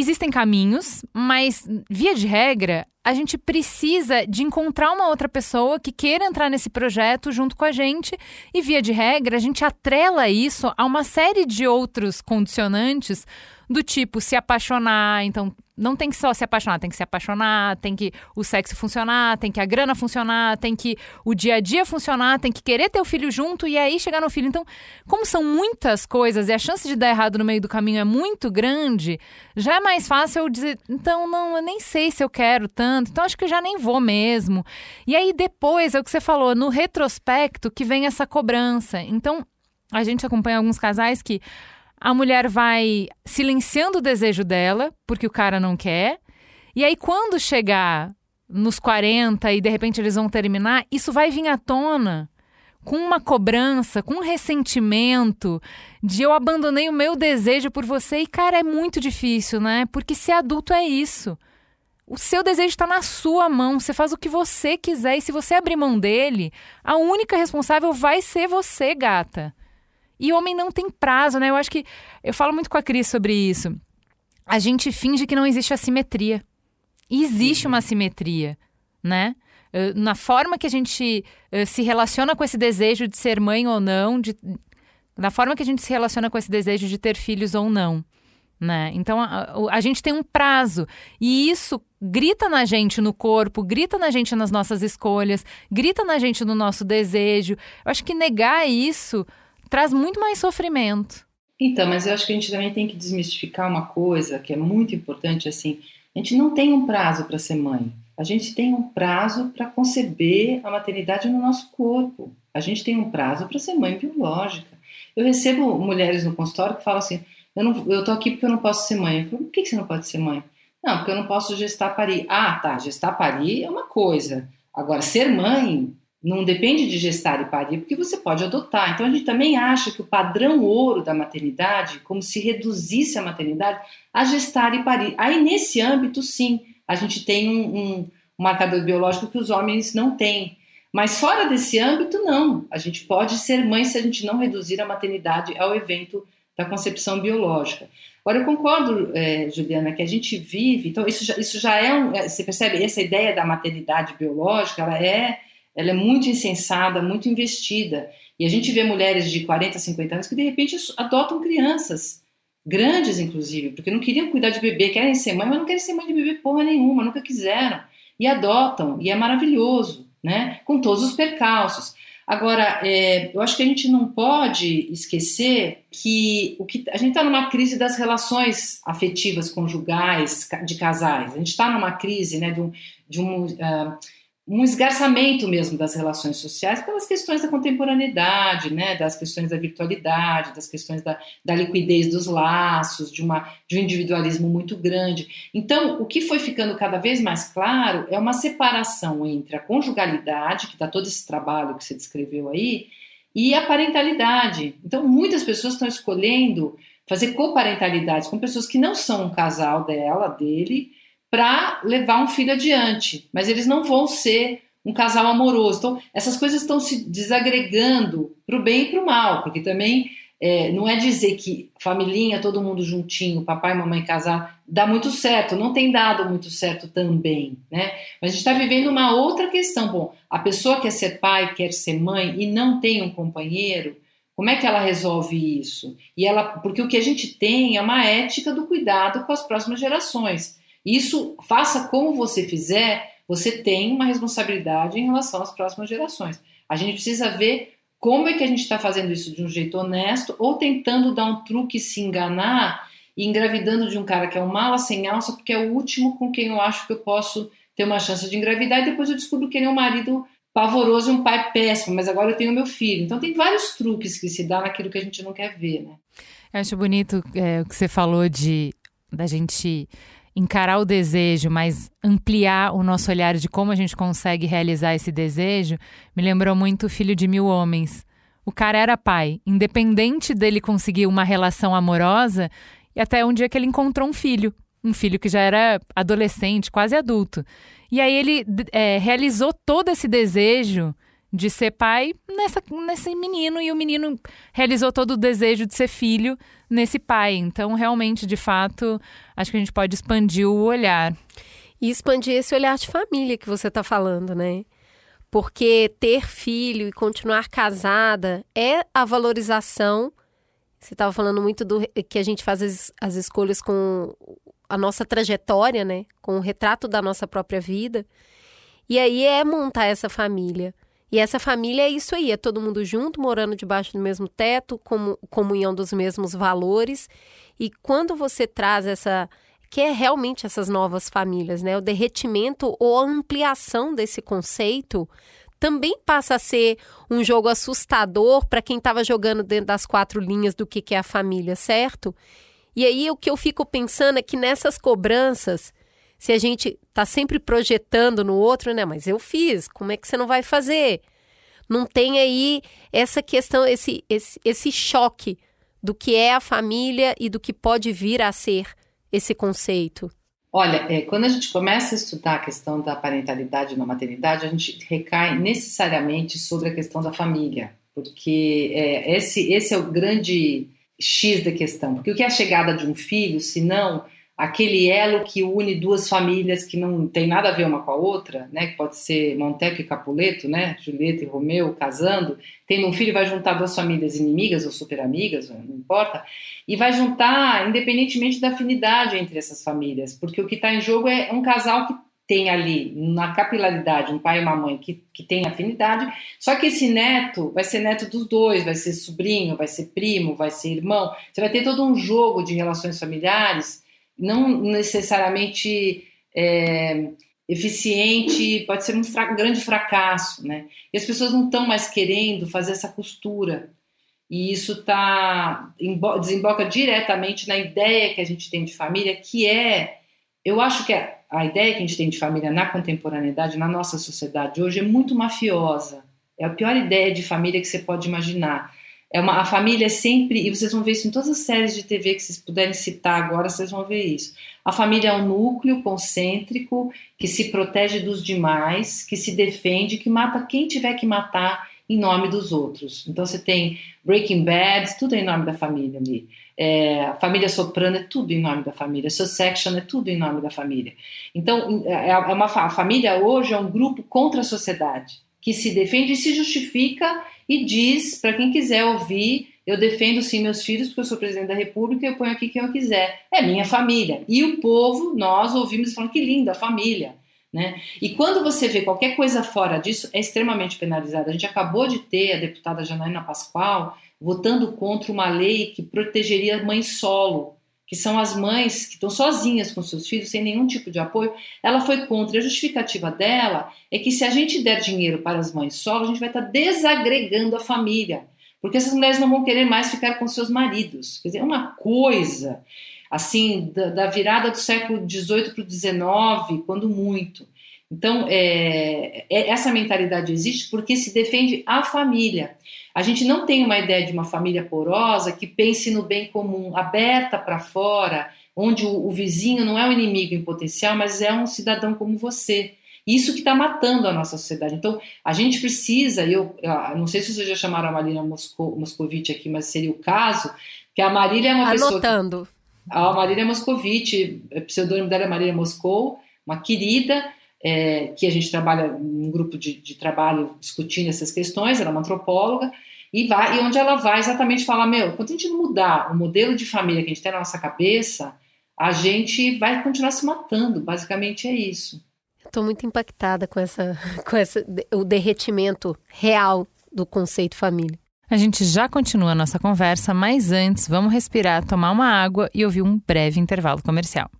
Existem caminhos, mas via de regra, a gente precisa de encontrar uma outra pessoa que queira entrar nesse projeto junto com a gente. E via de regra, a gente atrela isso a uma série de outros condicionantes do tipo se apaixonar, então não tem que só se apaixonar, tem que se apaixonar, tem que o sexo funcionar, tem que a grana funcionar, tem que o dia a dia funcionar, tem que querer ter o filho junto e aí chegar no filho. Então, como são muitas coisas e a chance de dar errado no meio do caminho é muito grande, já é mais fácil eu dizer, então não, eu nem sei se eu quero tanto, então acho que eu já nem vou mesmo. E aí depois, é o que você falou, no retrospecto que vem essa cobrança. Então, a gente acompanha alguns casais que a mulher vai silenciando o desejo dela, porque o cara não quer. E aí, quando chegar nos 40 e de repente eles vão terminar, isso vai vir à tona com uma cobrança, com um ressentimento de eu abandonei o meu desejo por você. E, cara, é muito difícil, né? Porque ser adulto é isso. O seu desejo está na sua mão, você faz o que você quiser e se você abrir mão dele, a única responsável vai ser você, gata. E homem não tem prazo, né? Eu acho que. Eu falo muito com a Cris sobre isso. A gente finge que não existe assimetria. E existe uma assimetria, né? Na forma que a gente se relaciona com esse desejo de ser mãe ou não, de, na forma que a gente se relaciona com esse desejo de ter filhos ou não. Né? Então a, a, gente tem um prazo e isso grita na gente no corpo, grita na gente nas nossas escolhas, grita na gente no nosso desejo. Eu acho que negar isso traz muito mais sofrimento. Então, mas eu acho que a gente também tem que desmistificar uma coisa que é muito importante, assim, a gente não tem um prazo para ser mãe. A gente tem um prazo para conceber a maternidade no nosso corpo. A gente tem um prazo para ser mãe biológica. Eu recebo mulheres no consultório que falam assim: eu, não, eu tô aqui porque eu não posso ser mãe. Eu falo, por que você não pode ser mãe? Não, porque eu não posso gestar parir. Ah, tá, gestar parir é uma coisa. Agora, ser mãe não depende de gestar e parir, porque você pode adotar. Então a gente também acha que o padrão ouro da maternidade, como se reduzisse a maternidade a gestar e parir. Aí nesse âmbito, sim, a gente tem um, um, marcador biológico que os homens não têm. Mas fora desse âmbito, não. A gente pode ser mãe se a gente não reduzir a maternidade ao evento da concepção biológica. Agora, eu concordo, é, Juliana, que a gente vive, então isso já, isso já é um. É, você percebe, essa ideia da maternidade biológica, ela é ela é muito insensada, muito investida. E a gente vê mulheres de 40, 50 anos que de repente adotam crianças, grandes inclusive, porque não queriam cuidar de bebê, querem ser mãe, mas não querem ser mãe de bebê porra nenhuma, nunca quiseram. E adotam, e é maravilhoso, né? Com todos os percalços. Agora, é, eu acho que a gente não pode esquecer que, o que a gente está numa crise das relações afetivas conjugais de casais. A gente está numa crise né, de um, de um uh, um esgarçamento mesmo das relações sociais pelas questões da contemporaneidade, né, das questões da virtualidade, das questões da, da liquidez dos laços, de, uma, de um individualismo muito grande. Então, o que foi ficando cada vez mais claro é uma separação entre a conjugalidade, que dá todo esse trabalho que você descreveu aí, e a parentalidade. Então, muitas pessoas estão escolhendo fazer coparentalidades com pessoas que não são um casal dela, dele, para levar um filho adiante, mas eles não vão ser um casal amoroso. Então, essas coisas estão se desagregando para o bem e para o mal, porque também é, não é dizer que família, todo mundo juntinho, papai e mamãe casar, dá muito certo, não tem dado muito certo também, né? Mas a gente está vivendo uma outra questão. Bom, a pessoa quer ser pai, quer ser mãe e não tem um companheiro, como é que ela resolve isso? E ela, porque o que a gente tem é uma ética do cuidado com as próximas gerações. Isso, faça como você fizer, você tem uma responsabilidade em relação às próximas gerações. A gente precisa ver como é que a gente está fazendo isso de um jeito honesto ou tentando dar um truque, se enganar e engravidando de um cara que é um mala sem alça, porque é o último com quem eu acho que eu posso ter uma chance de engravidar e depois eu descubro que ele é um marido pavoroso e um pai péssimo, mas agora eu tenho meu filho. Então tem vários truques que se dá naquilo que a gente não quer ver, né? Eu acho bonito é, o que você falou de da gente encarar o desejo, mas ampliar o nosso olhar de como a gente consegue realizar esse desejo, me lembrou muito o Filho de Mil Homens. O cara era pai, independente dele conseguir uma relação amorosa, e até um dia que ele encontrou um filho. um filho que já era adolescente, quase adulto. E aí ele é, realizou todo esse desejo de ser pai nessa, nesse menino e o menino realizou todo o desejo de ser filho nesse pai. Então, realmente, de fato, acho que a gente pode expandir o olhar. E expandir esse olhar de família que você está falando, né? Porque ter filho e continuar casada é a valorização. Você estava falando muito do que a gente faz as, as escolhas com a nossa trajetória, né? Com o retrato da nossa própria vida. E aí é montar essa família. E essa família é isso aí, é todo mundo junto, morando debaixo do mesmo teto, como comunhão dos mesmos valores. E quando você traz essa que é realmente essas novas famílias, né? O derretimento ou a ampliação desse conceito também passa a ser um jogo assustador para quem estava jogando dentro das quatro linhas do que, que é a família, certo? E aí o que eu fico pensando é que nessas cobranças, se a gente está sempre projetando no outro, né? Mas eu fiz, como é que você não vai fazer? Não tem aí essa questão, esse, esse, esse choque do que é a família e do que pode vir a ser esse conceito? Olha, é, quando a gente começa a estudar a questão da parentalidade na maternidade, a gente recai necessariamente sobre a questão da família, porque é, esse, esse é o grande X da questão. Porque o que é a chegada de um filho, se não aquele elo que une duas famílias que não tem nada a ver uma com a outra, né? Que pode ser Monteco e Capuleto, né? Julieta e Romeu casando, tendo um filho vai juntar duas famílias inimigas ou super amigas, não importa, e vai juntar independentemente da afinidade entre essas famílias, porque o que está em jogo é um casal que tem ali na capilaridade um pai e uma mãe que, que tem afinidade, só que esse neto vai ser neto dos dois, vai ser sobrinho, vai ser primo, vai ser irmão, você vai ter todo um jogo de relações familiares não necessariamente é, eficiente, pode ser um fra grande fracasso, né? E as pessoas não estão mais querendo fazer essa costura. E isso tá, desemboca diretamente na ideia que a gente tem de família, que é, eu acho que a, a ideia que a gente tem de família na contemporaneidade, na nossa sociedade hoje, é muito mafiosa. É a pior ideia de família que você pode imaginar. É uma, a família é sempre, e vocês vão ver isso em todas as séries de TV que vocês puderem citar agora, vocês vão ver isso. A família é um núcleo concêntrico que se protege dos demais, que se defende, que mata quem tiver que matar em nome dos outros. Então você tem Breaking Bad, tudo é em nome da família ali. É, família Soprano é tudo em nome da família. Succession é tudo em nome da família. Então é, é uma, a família hoje é um grupo contra a sociedade que se defende e se justifica e diz para quem quiser ouvir: eu defendo sim meus filhos porque eu sou presidente da República e eu ponho aqui quem eu quiser. É minha família. E o povo, nós ouvimos falando que linda a família. Né? E quando você vê qualquer coisa fora disso, é extremamente penalizada. A gente acabou de ter a deputada Janaína Pascoal votando contra uma lei que protegeria a mãe solo que são as mães que estão sozinhas com seus filhos, sem nenhum tipo de apoio, ela foi contra. A justificativa dela é que se a gente der dinheiro para as mães solo, a gente vai estar desagregando a família, porque essas mulheres não vão querer mais ficar com seus maridos. Quer dizer, é uma coisa assim da, da virada do século XVIII para o XIX, quando muito. Então, é, é, essa mentalidade existe porque se defende a família. A gente não tem uma ideia de uma família porosa que pense no bem comum, aberta para fora, onde o, o, vizinho não é um inimigo em potencial, mas é um cidadão como você. Isso que está matando a nossa sociedade. Então, a gente precisa, eu, eu não sei se vocês já chamaram a Marília Mosco, Moscovitch aqui, mas seria o caso, que a Marília é uma Anotando. pessoa... Anotando. A Marília Moscovitch, o pseudônimo dela é Marília Moscou, uma querida, é, que a gente trabalha num grupo de, de, trabalho discutindo essas questões, ela é uma antropóloga, e, vai, e onde ela vai exatamente falar, meu, quando a gente mudar o modelo de família que a gente tem na nossa cabeça, a gente vai continuar se matando, basicamente é isso. Estou muito impactada com essa, <laughs> com essa, o derretimento real do conceito família. A gente já continua a nossa conversa, mas antes vamos respirar, tomar uma água e ouvir um breve intervalo comercial.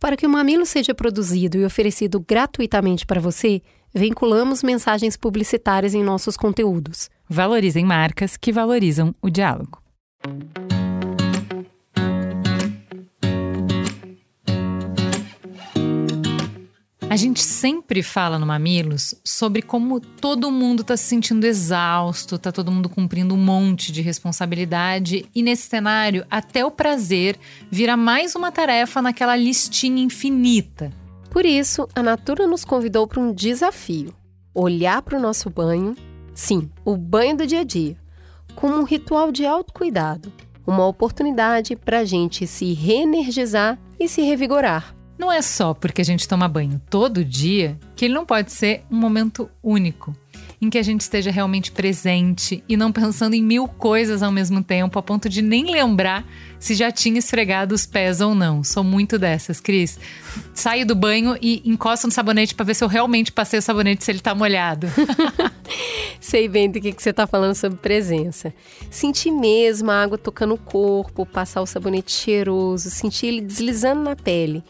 Para que o Mamilo seja produzido e oferecido gratuitamente para você, vinculamos mensagens publicitárias em nossos conteúdos. Valorizem marcas que valorizam o diálogo. Gente sempre fala no Mamilos sobre como todo mundo está se sentindo exausto, está todo mundo cumprindo um monte de responsabilidade e nesse cenário até o prazer vira mais uma tarefa naquela listinha infinita. Por isso, a Natura nos convidou para um desafio: olhar para o nosso banho, sim, o banho do dia a dia, como um ritual de autocuidado, uma oportunidade para a gente se reenergizar e se revigorar. Não é só porque a gente toma banho todo dia que ele não pode ser um momento único, em que a gente esteja realmente presente e não pensando em mil coisas ao mesmo tempo, a ponto de nem lembrar se já tinha esfregado os pés ou não. Sou muito dessas, Cris. Saio do banho e encosto no sabonete para ver se eu realmente passei o sabonete, se ele tá molhado. <laughs> Sei bem do que, que você tá falando sobre presença. Sentir mesmo a água tocando o corpo, passar o sabonete cheiroso, sentir ele deslizando na pele.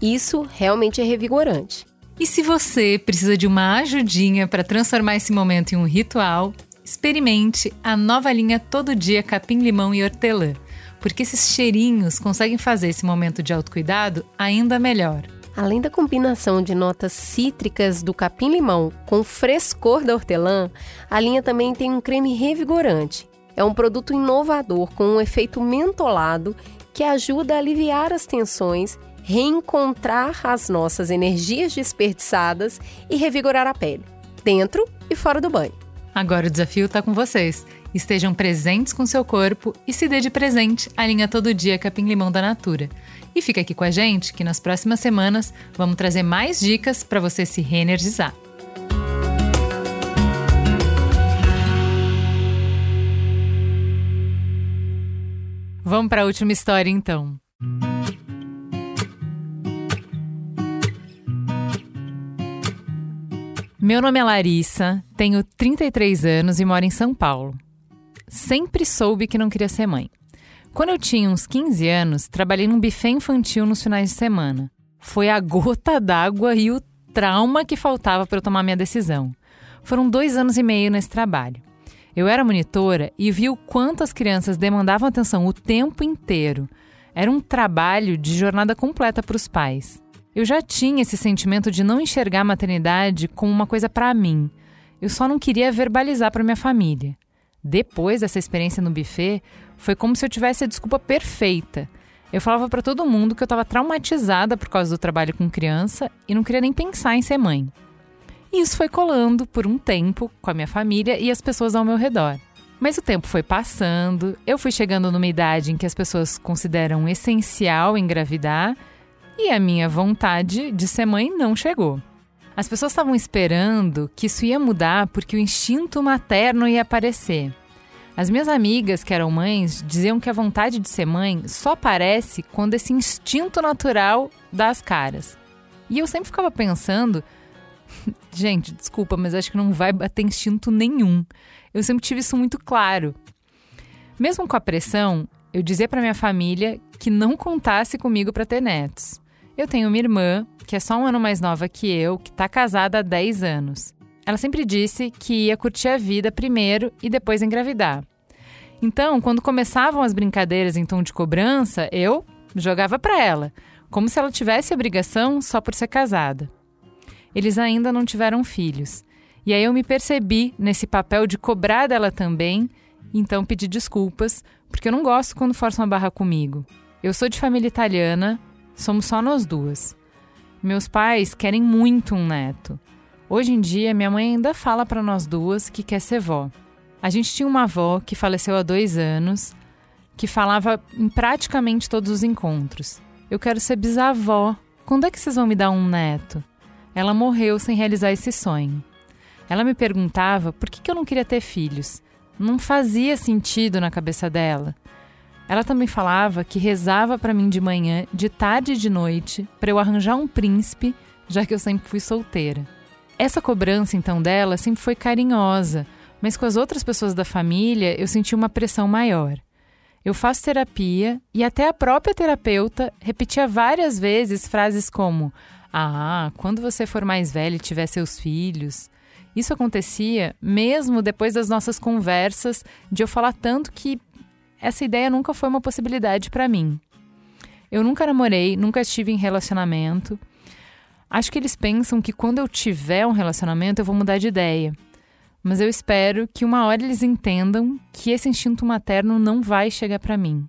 Isso realmente é revigorante. E se você precisa de uma ajudinha para transformar esse momento em um ritual, experimente a nova linha Todo Dia Capim Limão e Hortelã, porque esses cheirinhos conseguem fazer esse momento de autocuidado ainda melhor. Além da combinação de notas cítricas do capim-limão com o frescor da hortelã, a linha também tem um creme revigorante. É um produto inovador com um efeito mentolado que ajuda a aliviar as tensões reencontrar as nossas energias desperdiçadas e revigorar a pele, dentro e fora do banho. Agora o desafio está com vocês. Estejam presentes com seu corpo e se dê de presente à linha Todo Dia Capim Limão da Natura. E fica aqui com a gente que nas próximas semanas vamos trazer mais dicas para você se reenergizar. Vamos para a última história então. Meu nome é Larissa, tenho 33 anos e moro em São Paulo. Sempre soube que não queria ser mãe. Quando eu tinha uns 15 anos, trabalhei num buffet infantil nos finais de semana. Foi a gota d'água e o trauma que faltava para eu tomar minha decisão. Foram dois anos e meio nesse trabalho. Eu era monitora e vi o quanto as crianças demandavam atenção o tempo inteiro. Era um trabalho de jornada completa para os pais. Eu já tinha esse sentimento de não enxergar a maternidade como uma coisa para mim. Eu só não queria verbalizar para minha família. Depois dessa experiência no buffet, foi como se eu tivesse a desculpa perfeita. Eu falava para todo mundo que eu estava traumatizada por causa do trabalho com criança e não queria nem pensar em ser mãe. E isso foi colando por um tempo com a minha família e as pessoas ao meu redor. Mas o tempo foi passando, eu fui chegando numa idade em que as pessoas consideram essencial engravidar e a minha vontade de ser mãe não chegou. As pessoas estavam esperando que isso ia mudar porque o instinto materno ia aparecer. As minhas amigas que eram mães diziam que a vontade de ser mãe só aparece quando esse instinto natural dá as caras. E eu sempre ficava pensando, <laughs> gente, desculpa, mas acho que não vai bater instinto nenhum. Eu sempre tive isso muito claro. Mesmo com a pressão, eu dizia para minha família que não contasse comigo para ter netos. Eu tenho uma irmã, que é só um ano mais nova que eu, que está casada há 10 anos. Ela sempre disse que ia curtir a vida primeiro e depois engravidar. Então, quando começavam as brincadeiras em tom de cobrança, eu jogava para ela, como se ela tivesse obrigação só por ser casada. Eles ainda não tiveram filhos. E aí eu me percebi nesse papel de cobrar dela também, então pedi desculpas, porque eu não gosto quando forçam a barra comigo. Eu sou de família italiana, Somos só nós duas. Meus pais querem muito um neto. Hoje em dia, minha mãe ainda fala para nós duas que quer ser vó. A gente tinha uma avó que faleceu há dois anos, que falava em praticamente todos os encontros: Eu quero ser bisavó. Quando é que vocês vão me dar um neto? Ela morreu sem realizar esse sonho. Ela me perguntava por que eu não queria ter filhos. Não fazia sentido na cabeça dela. Ela também falava que rezava para mim de manhã, de tarde e de noite, para eu arranjar um príncipe, já que eu sempre fui solteira. Essa cobrança então dela sempre foi carinhosa, mas com as outras pessoas da família eu senti uma pressão maior. Eu faço terapia e até a própria terapeuta repetia várias vezes frases como: Ah, quando você for mais velha e tiver seus filhos. Isso acontecia mesmo depois das nossas conversas, de eu falar tanto que essa ideia nunca foi uma possibilidade para mim. Eu nunca namorei, nunca estive em relacionamento. Acho que eles pensam que quando eu tiver um relacionamento eu vou mudar de ideia. Mas eu espero que uma hora eles entendam que esse instinto materno não vai chegar para mim.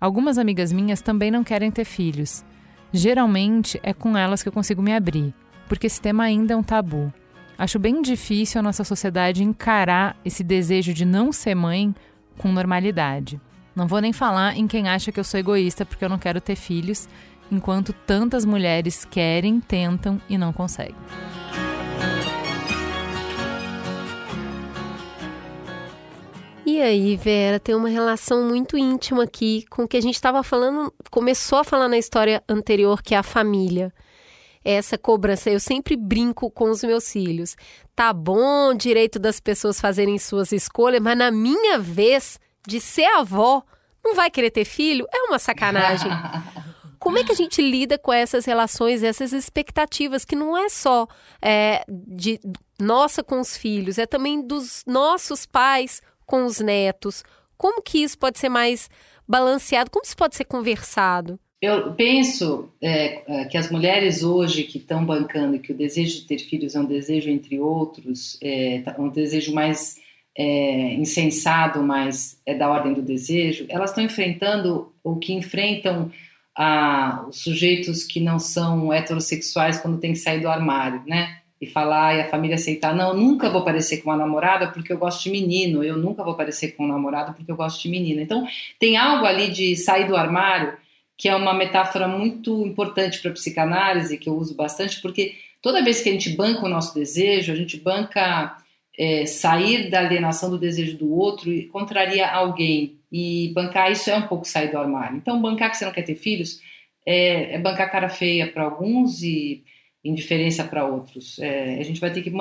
Algumas amigas minhas também não querem ter filhos. Geralmente é com elas que eu consigo me abrir, porque esse tema ainda é um tabu. Acho bem difícil a nossa sociedade encarar esse desejo de não ser mãe com normalidade. Não vou nem falar em quem acha que eu sou egoísta porque eu não quero ter filhos, enquanto tantas mulheres querem, tentam e não conseguem. E aí, Vera, tem uma relação muito íntima aqui com o que a gente estava falando, começou a falar na história anterior, que é a família. Essa cobrança, eu sempre brinco com os meus filhos. Tá bom, direito das pessoas fazerem suas escolhas, mas na minha vez de ser avó, não vai querer ter filho? É uma sacanagem. <laughs> Como é que a gente lida com essas relações, essas expectativas, que não é só é, de nossa com os filhos, é também dos nossos pais com os netos? Como que isso pode ser mais balanceado? Como isso pode ser conversado? Eu penso é, é que as mulheres hoje que estão bancando que o desejo de ter filhos é um desejo, entre outros, é tá, um desejo mais é, insensado, mas é da ordem do desejo, elas estão enfrentando o que enfrentam a, os sujeitos que não são heterossexuais quando tem que sair do armário, né? e falar e a família aceitar, não, nunca vou parecer com uma namorada porque eu gosto de menino, eu nunca vou parecer com um namorado porque eu gosto de menina. Então, tem algo ali de sair do armário que é uma metáfora muito importante para a psicanálise, que eu uso bastante, porque toda vez que a gente banca o nosso desejo, a gente banca é, sair da alienação do desejo do outro e contraria alguém. E bancar isso é um pouco sair do armário. Então, bancar que você não quer ter filhos é, é bancar cara feia para alguns e indiferença para outros. É, a gente vai ter que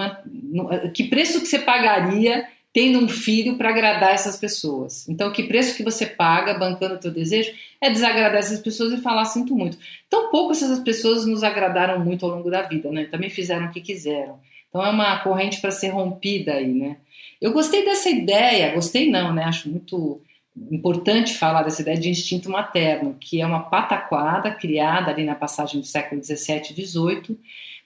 que preço que você pagaria tendo um filho para agradar essas pessoas? Então, que preço que você paga bancando o teu desejo é desagradar essas pessoas e falar sinto muito. Tão pouco essas pessoas nos agradaram muito ao longo da vida, né? Também fizeram o que quiseram. Então é uma corrente para ser rompida aí, né? Eu gostei dessa ideia, gostei não, né? Acho muito importante falar dessa ideia de instinto materno, que é uma pataquada criada ali na passagem do século 17 e 18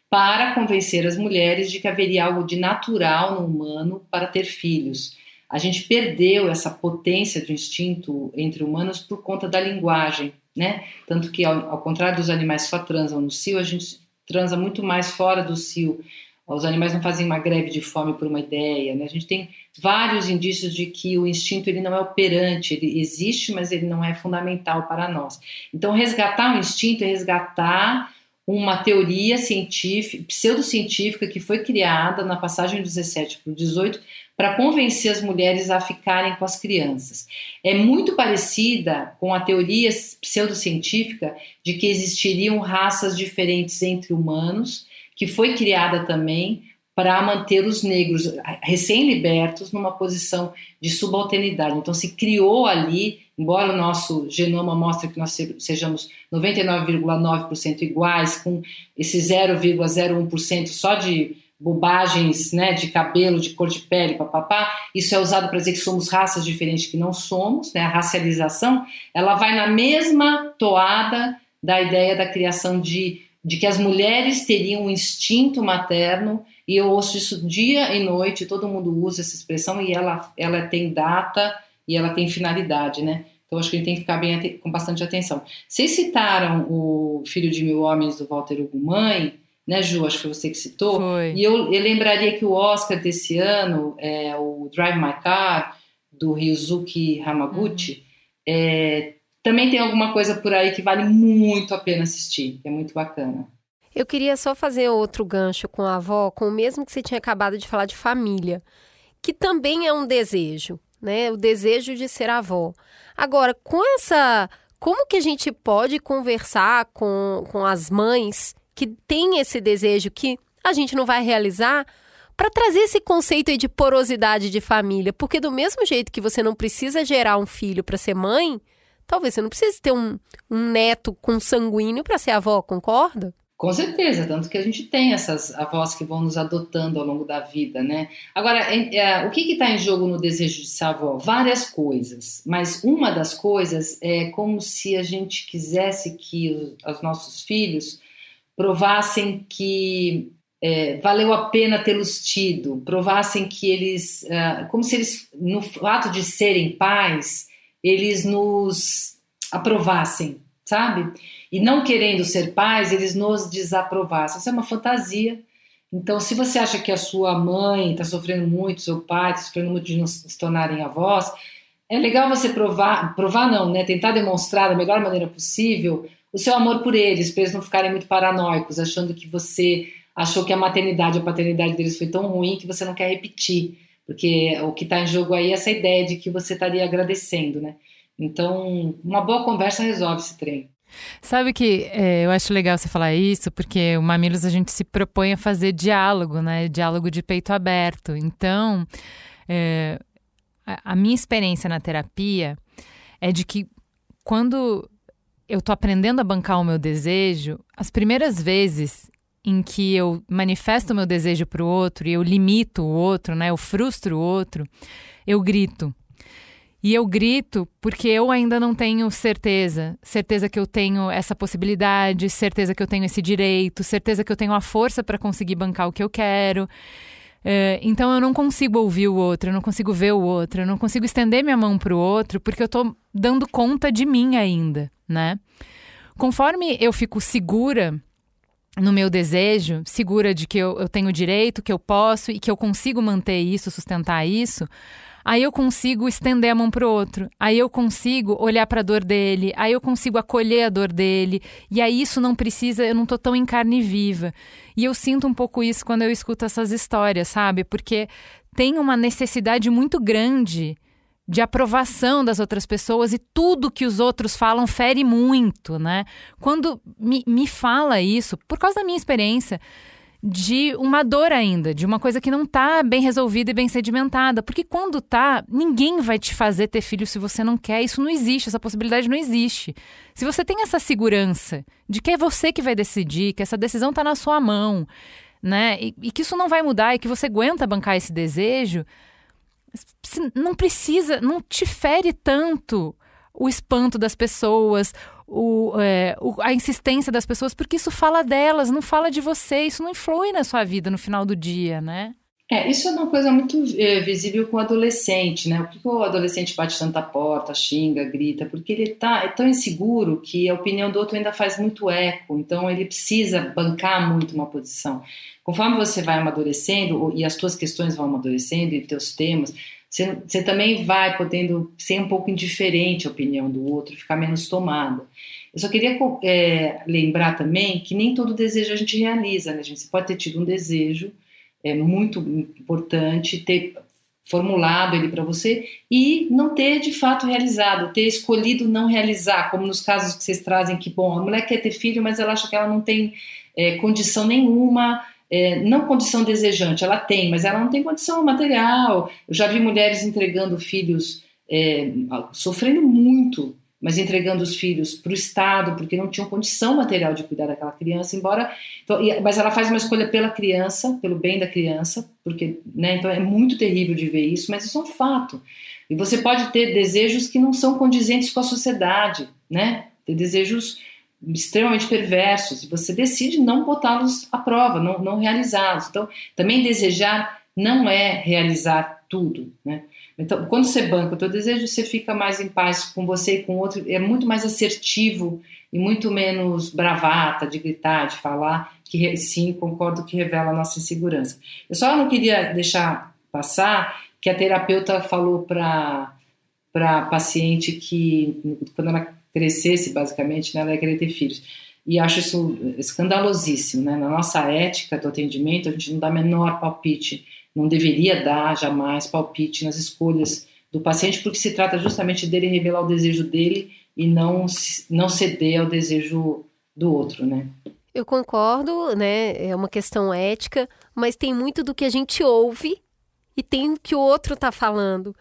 para convencer as mulheres de que haveria algo de natural no humano para ter filhos. A gente perdeu essa potência do instinto entre humanos por conta da linguagem, né? Tanto que, ao, ao contrário dos animais só transam no cio, a gente transa muito mais fora do cio. Os animais não fazem uma greve de fome por uma ideia, né? A gente tem vários indícios de que o instinto ele não é operante, ele existe, mas ele não é fundamental para nós. Então, resgatar o instinto é resgatar uma teoria científica, pseudocientífica que foi criada na passagem do 17 para o 18 para convencer as mulheres a ficarem com as crianças. É muito parecida com a teoria pseudocientífica de que existiriam raças diferentes entre humanos, que foi criada também para manter os negros recém-libertos numa posição de subalternidade. Então se criou ali embora o nosso genoma mostre que nós sejamos 99,9% iguais, com esse 0,01% só de bobagens, né, de cabelo, de cor de pele, papapá, isso é usado para dizer que somos raças diferentes que não somos, né, a racialização, ela vai na mesma toada da ideia da criação de, de que as mulheres teriam um instinto materno, e eu ouço isso dia e noite, todo mundo usa essa expressão e ela, ela tem data e ela tem finalidade, né? Então acho que a gente tem que ficar bem com bastante atenção. Vocês citaram o Filho de Mil Homens do Walter Ugumãe, né, Ju? Acho que foi você que citou. Foi. E eu, eu lembraria que o Oscar desse ano, é o Drive My Car, do Ryuzuki Hamaguchi, uhum. é, também tem alguma coisa por aí que vale muito a pena assistir, que é muito bacana. Eu queria só fazer outro gancho com a avó, com o mesmo que você tinha acabado de falar de família, que também é um desejo né? O desejo de ser avó. Agora, com essa. Como que a gente pode conversar com, com as mães que têm esse desejo que a gente não vai realizar? Para trazer esse conceito de porosidade de família. Porque, do mesmo jeito que você não precisa gerar um filho para ser mãe, talvez você não precise ter um, um neto com sanguíneo para ser avó, concorda? Com certeza, tanto que a gente tem essas avós que vão nos adotando ao longo da vida, né? Agora, é, é, o que está em jogo no desejo de ser avó? Várias coisas, mas uma das coisas é como se a gente quisesse que os, os nossos filhos provassem que é, valeu a pena tê-los tido, provassem que eles, uh, como se eles, no fato de serem pais, eles nos aprovassem, sabe? E não querendo ser pais, eles nos desaprovassem. Isso é uma fantasia. Então, se você acha que a sua mãe está sofrendo muito, seu pai está sofrendo muito de não se tornarem avós, é legal você provar, provar não, né? Tentar demonstrar da melhor maneira possível o seu amor por eles, para eles não ficarem muito paranoicos, achando que você achou que a maternidade, a paternidade deles foi tão ruim que você não quer repetir, porque o que está em jogo aí é essa ideia de que você estaria agradecendo, né? Então, uma boa conversa resolve esse trem. Sabe que é, eu acho legal você falar isso, porque o Mamilos a gente se propõe a fazer diálogo, né? Diálogo de peito aberto. Então, é, a minha experiência na terapia é de que quando eu tô aprendendo a bancar o meu desejo, as primeiras vezes em que eu manifesto o meu desejo para o outro e eu limito o outro, né? Eu frustro o outro, eu grito. E eu grito porque eu ainda não tenho certeza. Certeza que eu tenho essa possibilidade, certeza que eu tenho esse direito, certeza que eu tenho a força para conseguir bancar o que eu quero. É, então eu não consigo ouvir o outro, eu não consigo ver o outro, eu não consigo estender minha mão para o outro porque eu estou dando conta de mim ainda, né? Conforme eu fico segura no meu desejo, segura de que eu, eu tenho direito, que eu posso e que eu consigo manter isso, sustentar isso, Aí eu consigo estender a mão para o outro. Aí eu consigo olhar para a dor dele. Aí eu consigo acolher a dor dele. E aí isso não precisa, eu não tô tão em carne viva. E eu sinto um pouco isso quando eu escuto essas histórias, sabe? Porque tem uma necessidade muito grande de aprovação das outras pessoas e tudo que os outros falam fere muito, né? Quando me, me fala isso, por causa da minha experiência, de uma dor ainda, de uma coisa que não está bem resolvida e bem sedimentada. Porque quando tá, ninguém vai te fazer ter filho se você não quer. Isso não existe, essa possibilidade não existe. Se você tem essa segurança de que é você que vai decidir, que essa decisão está na sua mão, né? E, e que isso não vai mudar e que você aguenta bancar esse desejo, não precisa, não te fere tanto o espanto das pessoas, o, é, o, a insistência das pessoas, porque isso fala delas, não fala de você, isso não influi na sua vida no final do dia, né? É, isso é uma coisa muito é, visível com o adolescente, né? Por que o adolescente bate tanta porta, xinga, grita? Porque ele tá, é tão inseguro que a opinião do outro ainda faz muito eco, então ele precisa bancar muito uma posição. Conforme você vai amadurecendo e as suas questões vão amadurecendo e teus temas, você, você também vai podendo ser um pouco indiferente à opinião do outro, ficar menos tomada. Eu só queria é, lembrar também que nem todo desejo a gente realiza, né, gente? Você pode ter tido um desejo é, muito importante, ter formulado ele para você e não ter de fato realizado, ter escolhido não realizar, como nos casos que vocês trazem que, bom, a mulher quer ter filho, mas ela acha que ela não tem é, condição nenhuma é, não condição desejante, ela tem, mas ela não tem condição material. Eu já vi mulheres entregando filhos, é, sofrendo muito, mas entregando os filhos para o Estado, porque não tinham condição material de cuidar daquela criança, embora. Então, mas ela faz uma escolha pela criança, pelo bem da criança, porque. Né, então é muito terrível de ver isso, mas isso é um fato. E você pode ter desejos que não são condizentes com a sociedade, né? Ter desejos extremamente perversos e você decide não botá-los à prova, não, não realizá-los. Então, também desejar não é realizar tudo, né? Então, quando você banca o teu desejo, você fica mais em paz com você e com o outro, é muito mais assertivo e muito menos bravata de gritar, de falar, que sim, concordo que revela a nossa insegurança. Eu só não queria deixar passar que a terapeuta falou para para paciente que quando ela crescesse, basicamente, né, ela ia querer ter filhos. E acho isso escandalosíssimo. Né? Na nossa ética do atendimento, a gente não dá menor palpite, não deveria dar jamais palpite nas escolhas do paciente, porque se trata justamente dele revelar o desejo dele e não, não ceder ao desejo do outro, né? Eu concordo, né? É uma questão ética, mas tem muito do que a gente ouve e tem o que o outro está falando.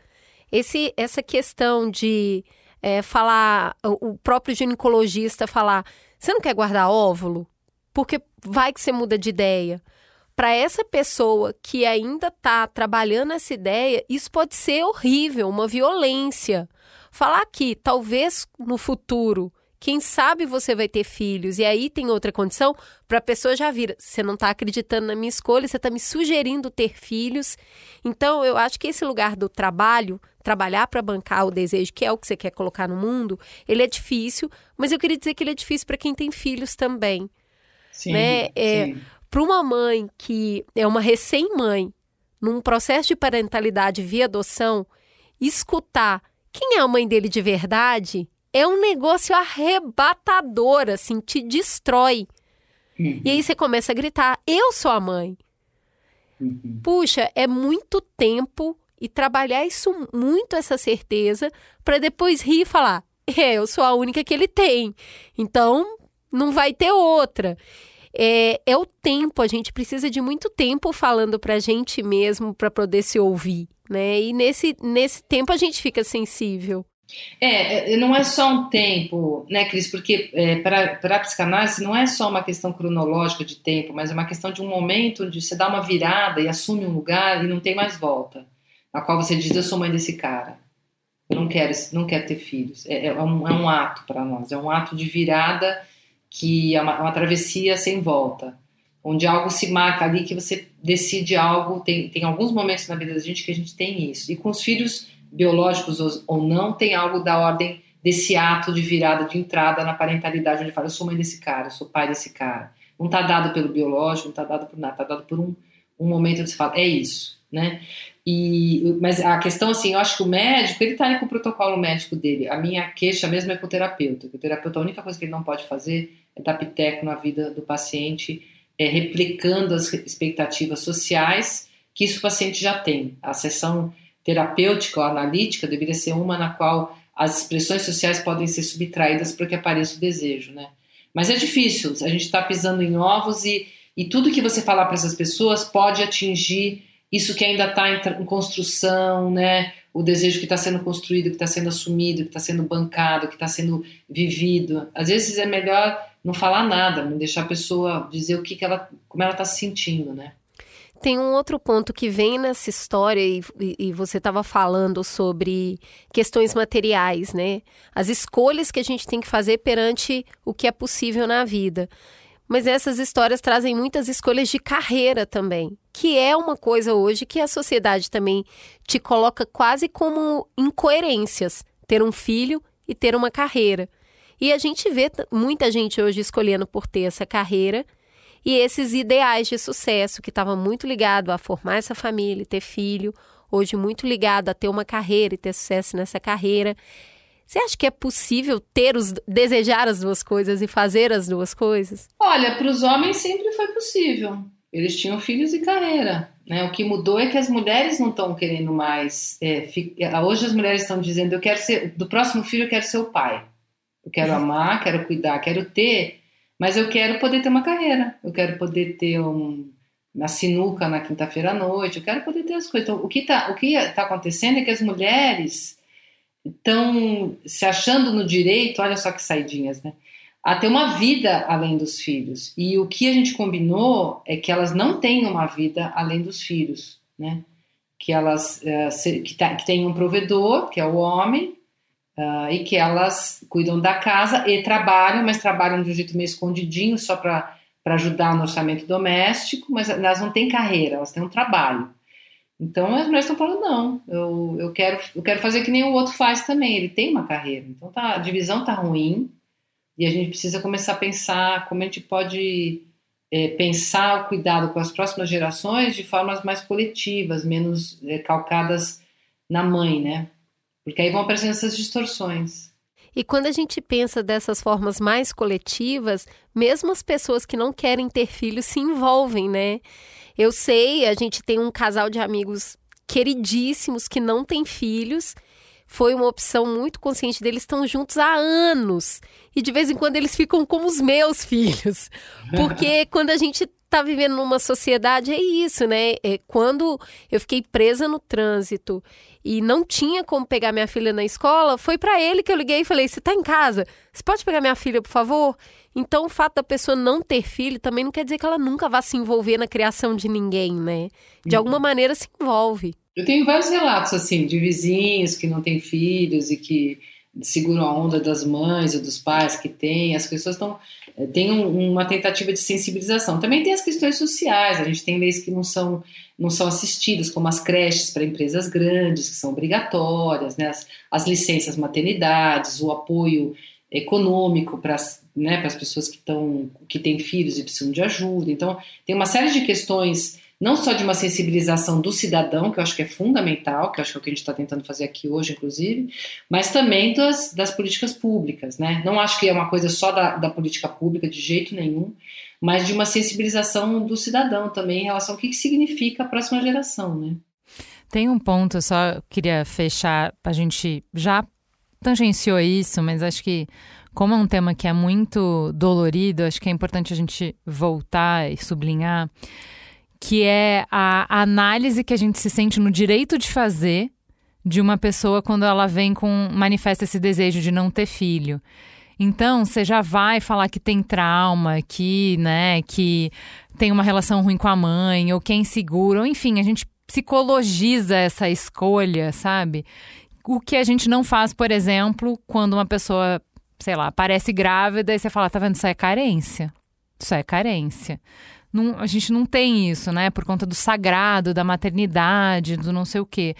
Esse, essa questão de é, falar, o próprio ginecologista falar: você não quer guardar óvulo? Porque vai que você muda de ideia. Para essa pessoa que ainda está trabalhando essa ideia, isso pode ser horrível, uma violência. Falar que talvez no futuro Quem sabe você vai ter filhos e aí tem outra condição para a pessoa já vir. Você não está acreditando na minha escolha, você está me sugerindo ter filhos. Então, eu acho que esse lugar do trabalho, trabalhar para bancar o desejo, que é o que você quer colocar no mundo, ele é difícil, mas eu queria dizer que ele é difícil para quem tem filhos também. Sim, né? É, para uma mãe que é uma recém-mãe, num processo de parentalidade via adoção, escutar quem é a mãe dele de verdade é um negócio arrebatador, assim, te destrói. Uhum. E aí você começa a gritar: Eu sou a mãe. Uhum. Puxa, é muito tempo e trabalhar isso muito, essa certeza, para depois rir e falar: É, eu sou a única que ele tem. Então, não vai ter outra. É, é o tempo, a gente precisa de muito tempo falando para a gente mesmo para poder se ouvir, né? E nesse, nesse tempo a gente fica sensível. É, é, não é só um tempo, né, Cris? Porque é, para a psicanálise não é só uma questão cronológica de tempo, mas é uma questão de um momento onde você dá uma virada e assume um lugar e não tem mais volta, na qual você diz: Eu sou mãe desse cara, eu não quero, não quero ter filhos. É, é um, é um ato para nós, é um ato de virada que é uma, uma, travessia sem volta, onde algo se marca ali que você decide algo. Tem, tem alguns momentos na vida da gente que a gente tem isso, e com os filhos biológicos ou não, tem algo da ordem desse ato de virada, de entrada na parentalidade, onde fala, eu sou mãe desse cara, eu sou pai desse cara. Não está dado pelo biológico, não está dado por nada, está dado por um, um momento onde você fala, é isso, né? E, mas a questão, assim, eu acho que o médico, ele está ali com o protocolo médico dele. A minha queixa mesmo é com o terapeuta. O terapeuta, a única coisa que ele não pode fazer é dar piteco na vida do paciente, é, replicando as expectativas sociais que isso o paciente já tem. A sessão terapêutica ou analítica deveria ser uma na qual as expressões sociais podem ser subtraídas para que apareça o desejo, né? Mas é difícil, a gente está pisando em ovos e, e tudo que você falar para essas pessoas pode atingir isso que ainda está em, em, construção, né? O desejo que está sendo construído, que está sendo assumido, que está sendo bancado, que está sendo vivido. Às vezes é melhor não falar nada, não deixar a pessoa dizer o que, que ela, como ela está se sentindo, né? Tem um outro ponto que vem nessa história, e, e você estava falando sobre questões materiais, né? As escolhas que a gente tem que fazer perante o que é possível na vida. Mas essas histórias trazem muitas escolhas de carreira também, que é uma coisa hoje que a sociedade também te coloca quase como incoerências: ter um filho e ter uma carreira. E a gente vê muita gente hoje escolhendo por ter essa carreira e esses ideais de sucesso que estava muito ligado a formar essa família, ter filho, hoje muito ligado a ter uma carreira e ter sucesso nessa carreira. Você acha que é possível ter os desejar as duas coisas e fazer as duas coisas? Olha, para os homens sempre foi possível. Eles tinham filhos e carreira. Né? O que mudou é que as mulheres não estão querendo mais. É, hoje as mulheres estão dizendo: eu quero ser do próximo filho, eu quero ser o pai. Eu quero <laughs> amar, quero cuidar, quero ter mas eu quero poder ter uma carreira, eu quero poder ter um, uma sinuca na quinta-feira à noite, eu quero poder ter as coisas. Então, o que está tá acontecendo é que as mulheres estão se achando no direito, olha só que saidinhas, né? A ter uma vida além dos filhos. E o que a gente combinou é que elas não têm uma vida além dos filhos, né? Que elas uh, que, tá, que tem um provedor, que é o homem, Uh, e que elas cuidam da casa e trabalham, mas trabalham de um jeito meio escondidinho, só para ajudar no orçamento doméstico, mas elas não têm carreira, elas têm um trabalho. Então as mulheres estão falando, não, eu, eu, quero, eu quero fazer que nem o outro faz também, ele tem uma carreira. Então tá, a divisão tá ruim e a gente precisa começar a pensar como a gente pode é, pensar o cuidado com as próximas gerações de formas mais coletivas, menos é, calcadas na mãe, né? Porque aí vão aparecendo essas distorções. E quando a gente pensa dessas formas mais coletivas, mesmo as pessoas que não querem ter filhos se envolvem, né? Eu sei, a gente tem um casal de amigos queridíssimos que não têm filhos. Foi uma opção muito consciente deles, estão juntos há anos. E de vez em quando eles ficam como os meus <laughs> filhos. Porque quando a gente tá vivendo numa sociedade, é isso, né? É, quando eu fiquei presa no trânsito e não tinha como pegar minha filha na escola, foi para ele que eu liguei e falei: "Você tá em casa? Você pode pegar minha filha, por favor?" Então, o fato da pessoa não ter filho também não quer dizer que ela nunca vá se envolver na criação de ninguém, né? De uhum. alguma maneira se envolve. Eu tenho vários relatos assim de vizinhos que não têm filhos e que seguram a onda das mães ou dos pais que têm, as pessoas estão tem um, uma tentativa de sensibilização. Também tem as questões sociais, a gente tem leis que não são, não são assistidas, como as creches para empresas grandes, que são obrigatórias, né? as, as licenças maternidades, o apoio econômico para né, as pessoas que, estão, que têm filhos e precisam de ajuda. Então, tem uma série de questões não só de uma sensibilização do cidadão, que eu acho que é fundamental, que eu acho que é o que a gente está tentando fazer aqui hoje, inclusive, mas também das, das políticas públicas, né? Não acho que é uma coisa só da, da política pública, de jeito nenhum, mas de uma sensibilização do cidadão também em relação ao que, que significa a próxima geração, né? Tem um ponto, só queria fechar, a gente já tangenciou isso, mas acho que como é um tema que é muito dolorido, acho que é importante a gente voltar e sublinhar que é a análise que a gente se sente no direito de fazer de uma pessoa quando ela vem com manifesta esse desejo de não ter filho. Então, você já vai falar que tem trauma, que, né, que tem uma relação ruim com a mãe, ou que é inseguro, ou enfim, a gente psicologiza essa escolha, sabe? O que a gente não faz, por exemplo, quando uma pessoa, sei lá, parece grávida e você fala, tá vendo, isso é carência. Isso é carência. Não, a gente não tem isso, né? Por conta do sagrado, da maternidade, do não sei o quê.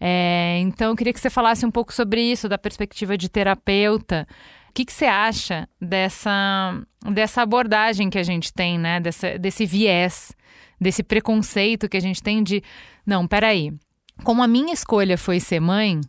É, então, eu queria que você falasse um pouco sobre isso, da perspectiva de terapeuta. O que, que você acha dessa, dessa abordagem que a gente tem, né? Dessa, desse viés, desse preconceito que a gente tem de. Não, peraí. Como a minha escolha foi ser mãe,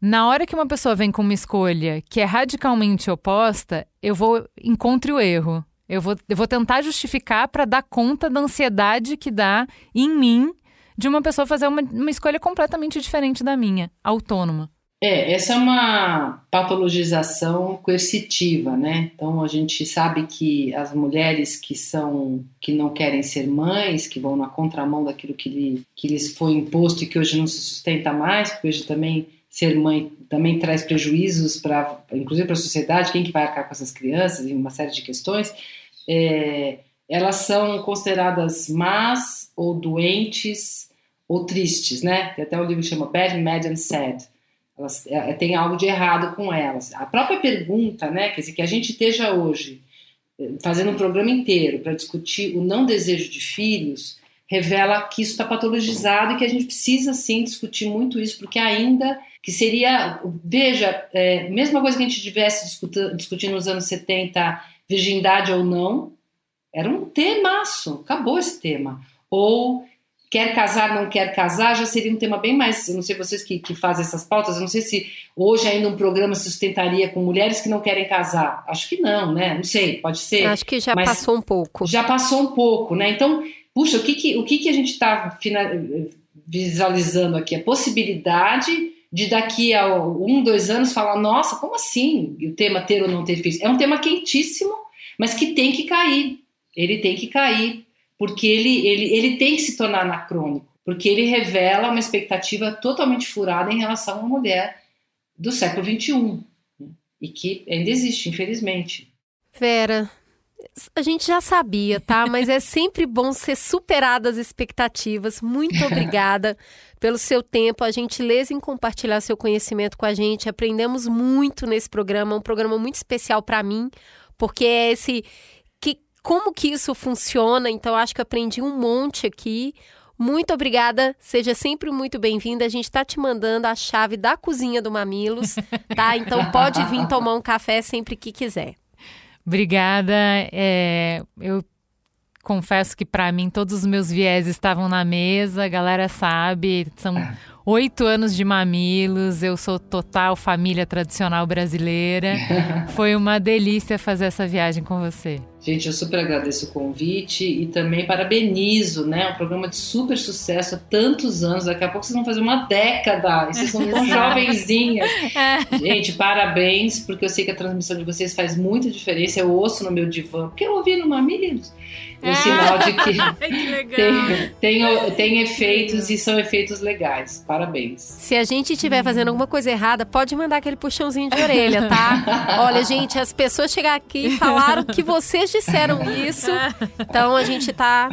na hora que uma pessoa vem com uma escolha que é radicalmente oposta, eu vou encontre o erro. Eu vou, eu vou tentar justificar para dar conta da ansiedade que dá em mim de uma pessoa fazer uma, uma escolha completamente diferente da minha, autônoma. É, essa é uma patologização coercitiva, né? Então a gente sabe que as mulheres que são que não querem ser mães, que vão na contramão daquilo que, lhe, que lhes foi imposto e que hoje não se sustenta mais, porque hoje também ser mãe também traz prejuízos para, inclusive para a sociedade, quem que vai arcar com essas crianças e uma série de questões é, elas são consideradas más ou doentes ou tristes, né? Tem até um livro que chama Bad, Mad and Sad. Elas, é, tem algo de errado com elas. A própria pergunta, né? Quer dizer, que a gente esteja hoje é, fazendo um programa inteiro para discutir o não desejo de filhos, revela que isso está patologizado e que a gente precisa sim discutir muito isso, porque ainda que seria, veja, é, mesma coisa que a gente tivesse discutindo nos anos 70 virgindade ou não, era um temaço, acabou esse tema. Ou quer casar, não quer casar, já seria um tema bem mais. Eu não sei vocês que, que fazem essas pautas, eu não sei se hoje ainda um programa se sustentaria com mulheres que não querem casar. Acho que não, né? Não sei, pode ser. Acho que já passou um pouco. Já passou um pouco, né? Então, puxa, o que, que, o que, que a gente está visualizando aqui? A possibilidade de daqui a um, dois anos falar, nossa, como assim o tema ter ou não ter filhos? É um tema quentíssimo, mas que tem que cair. Ele tem que cair, porque ele, ele, ele tem que se tornar anacrônico, porque ele revela uma expectativa totalmente furada em relação a uma mulher do século XXI, e que ainda existe, infelizmente. Vera, a gente já sabia, tá? Mas é sempre bom ser superada as expectativas. Muito <laughs> obrigada pelo seu tempo, a gentileza em compartilhar seu conhecimento com a gente. Aprendemos muito nesse programa, um programa muito especial para mim, porque é esse que como que isso funciona. Então acho que aprendi um monte aqui. Muito obrigada, seja sempre muito bem-vinda. A gente está te mandando a chave da cozinha do Mamilos, tá? <laughs> Então pode vir tomar um café sempre que quiser. Obrigada. É, eu confesso que para mim todos os meus viés estavam na mesa, a galera sabe, são oito anos de mamilos, eu sou total família tradicional brasileira. <laughs> Foi uma delícia fazer essa viagem com você. Gente, eu super agradeço o convite e também parabenizo, né? Um programa de super sucesso há tantos anos. Daqui a pouco vocês vão fazer uma década. E vocês são tão jovenzinhas. <laughs> É. Gente, parabéns, porque eu sei que a transmissão de vocês faz muita diferença. Eu ouço no meu divã, porque eu ouvi no Mamilos. O é. sinal de que, <laughs> que tem, tem, tem efeitos e são efeitos legais. Parabéns. Se a gente estiver fazendo alguma coisa errada, pode mandar aquele puxãozinho de orelha, tá? <laughs> Olha, gente, as pessoas chegaram aqui e falaram que vocês disseram isso. Então a gente tá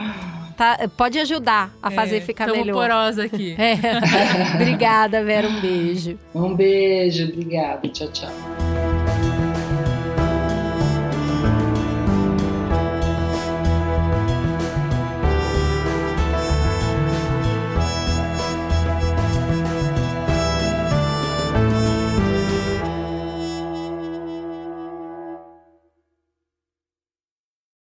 tá, pode ajudar a fazer É, ficar melhor. porosa aqui. É. <laughs> Obrigada, Vera. Um beijo. Um beijo, obrigada. Tchau, tchau.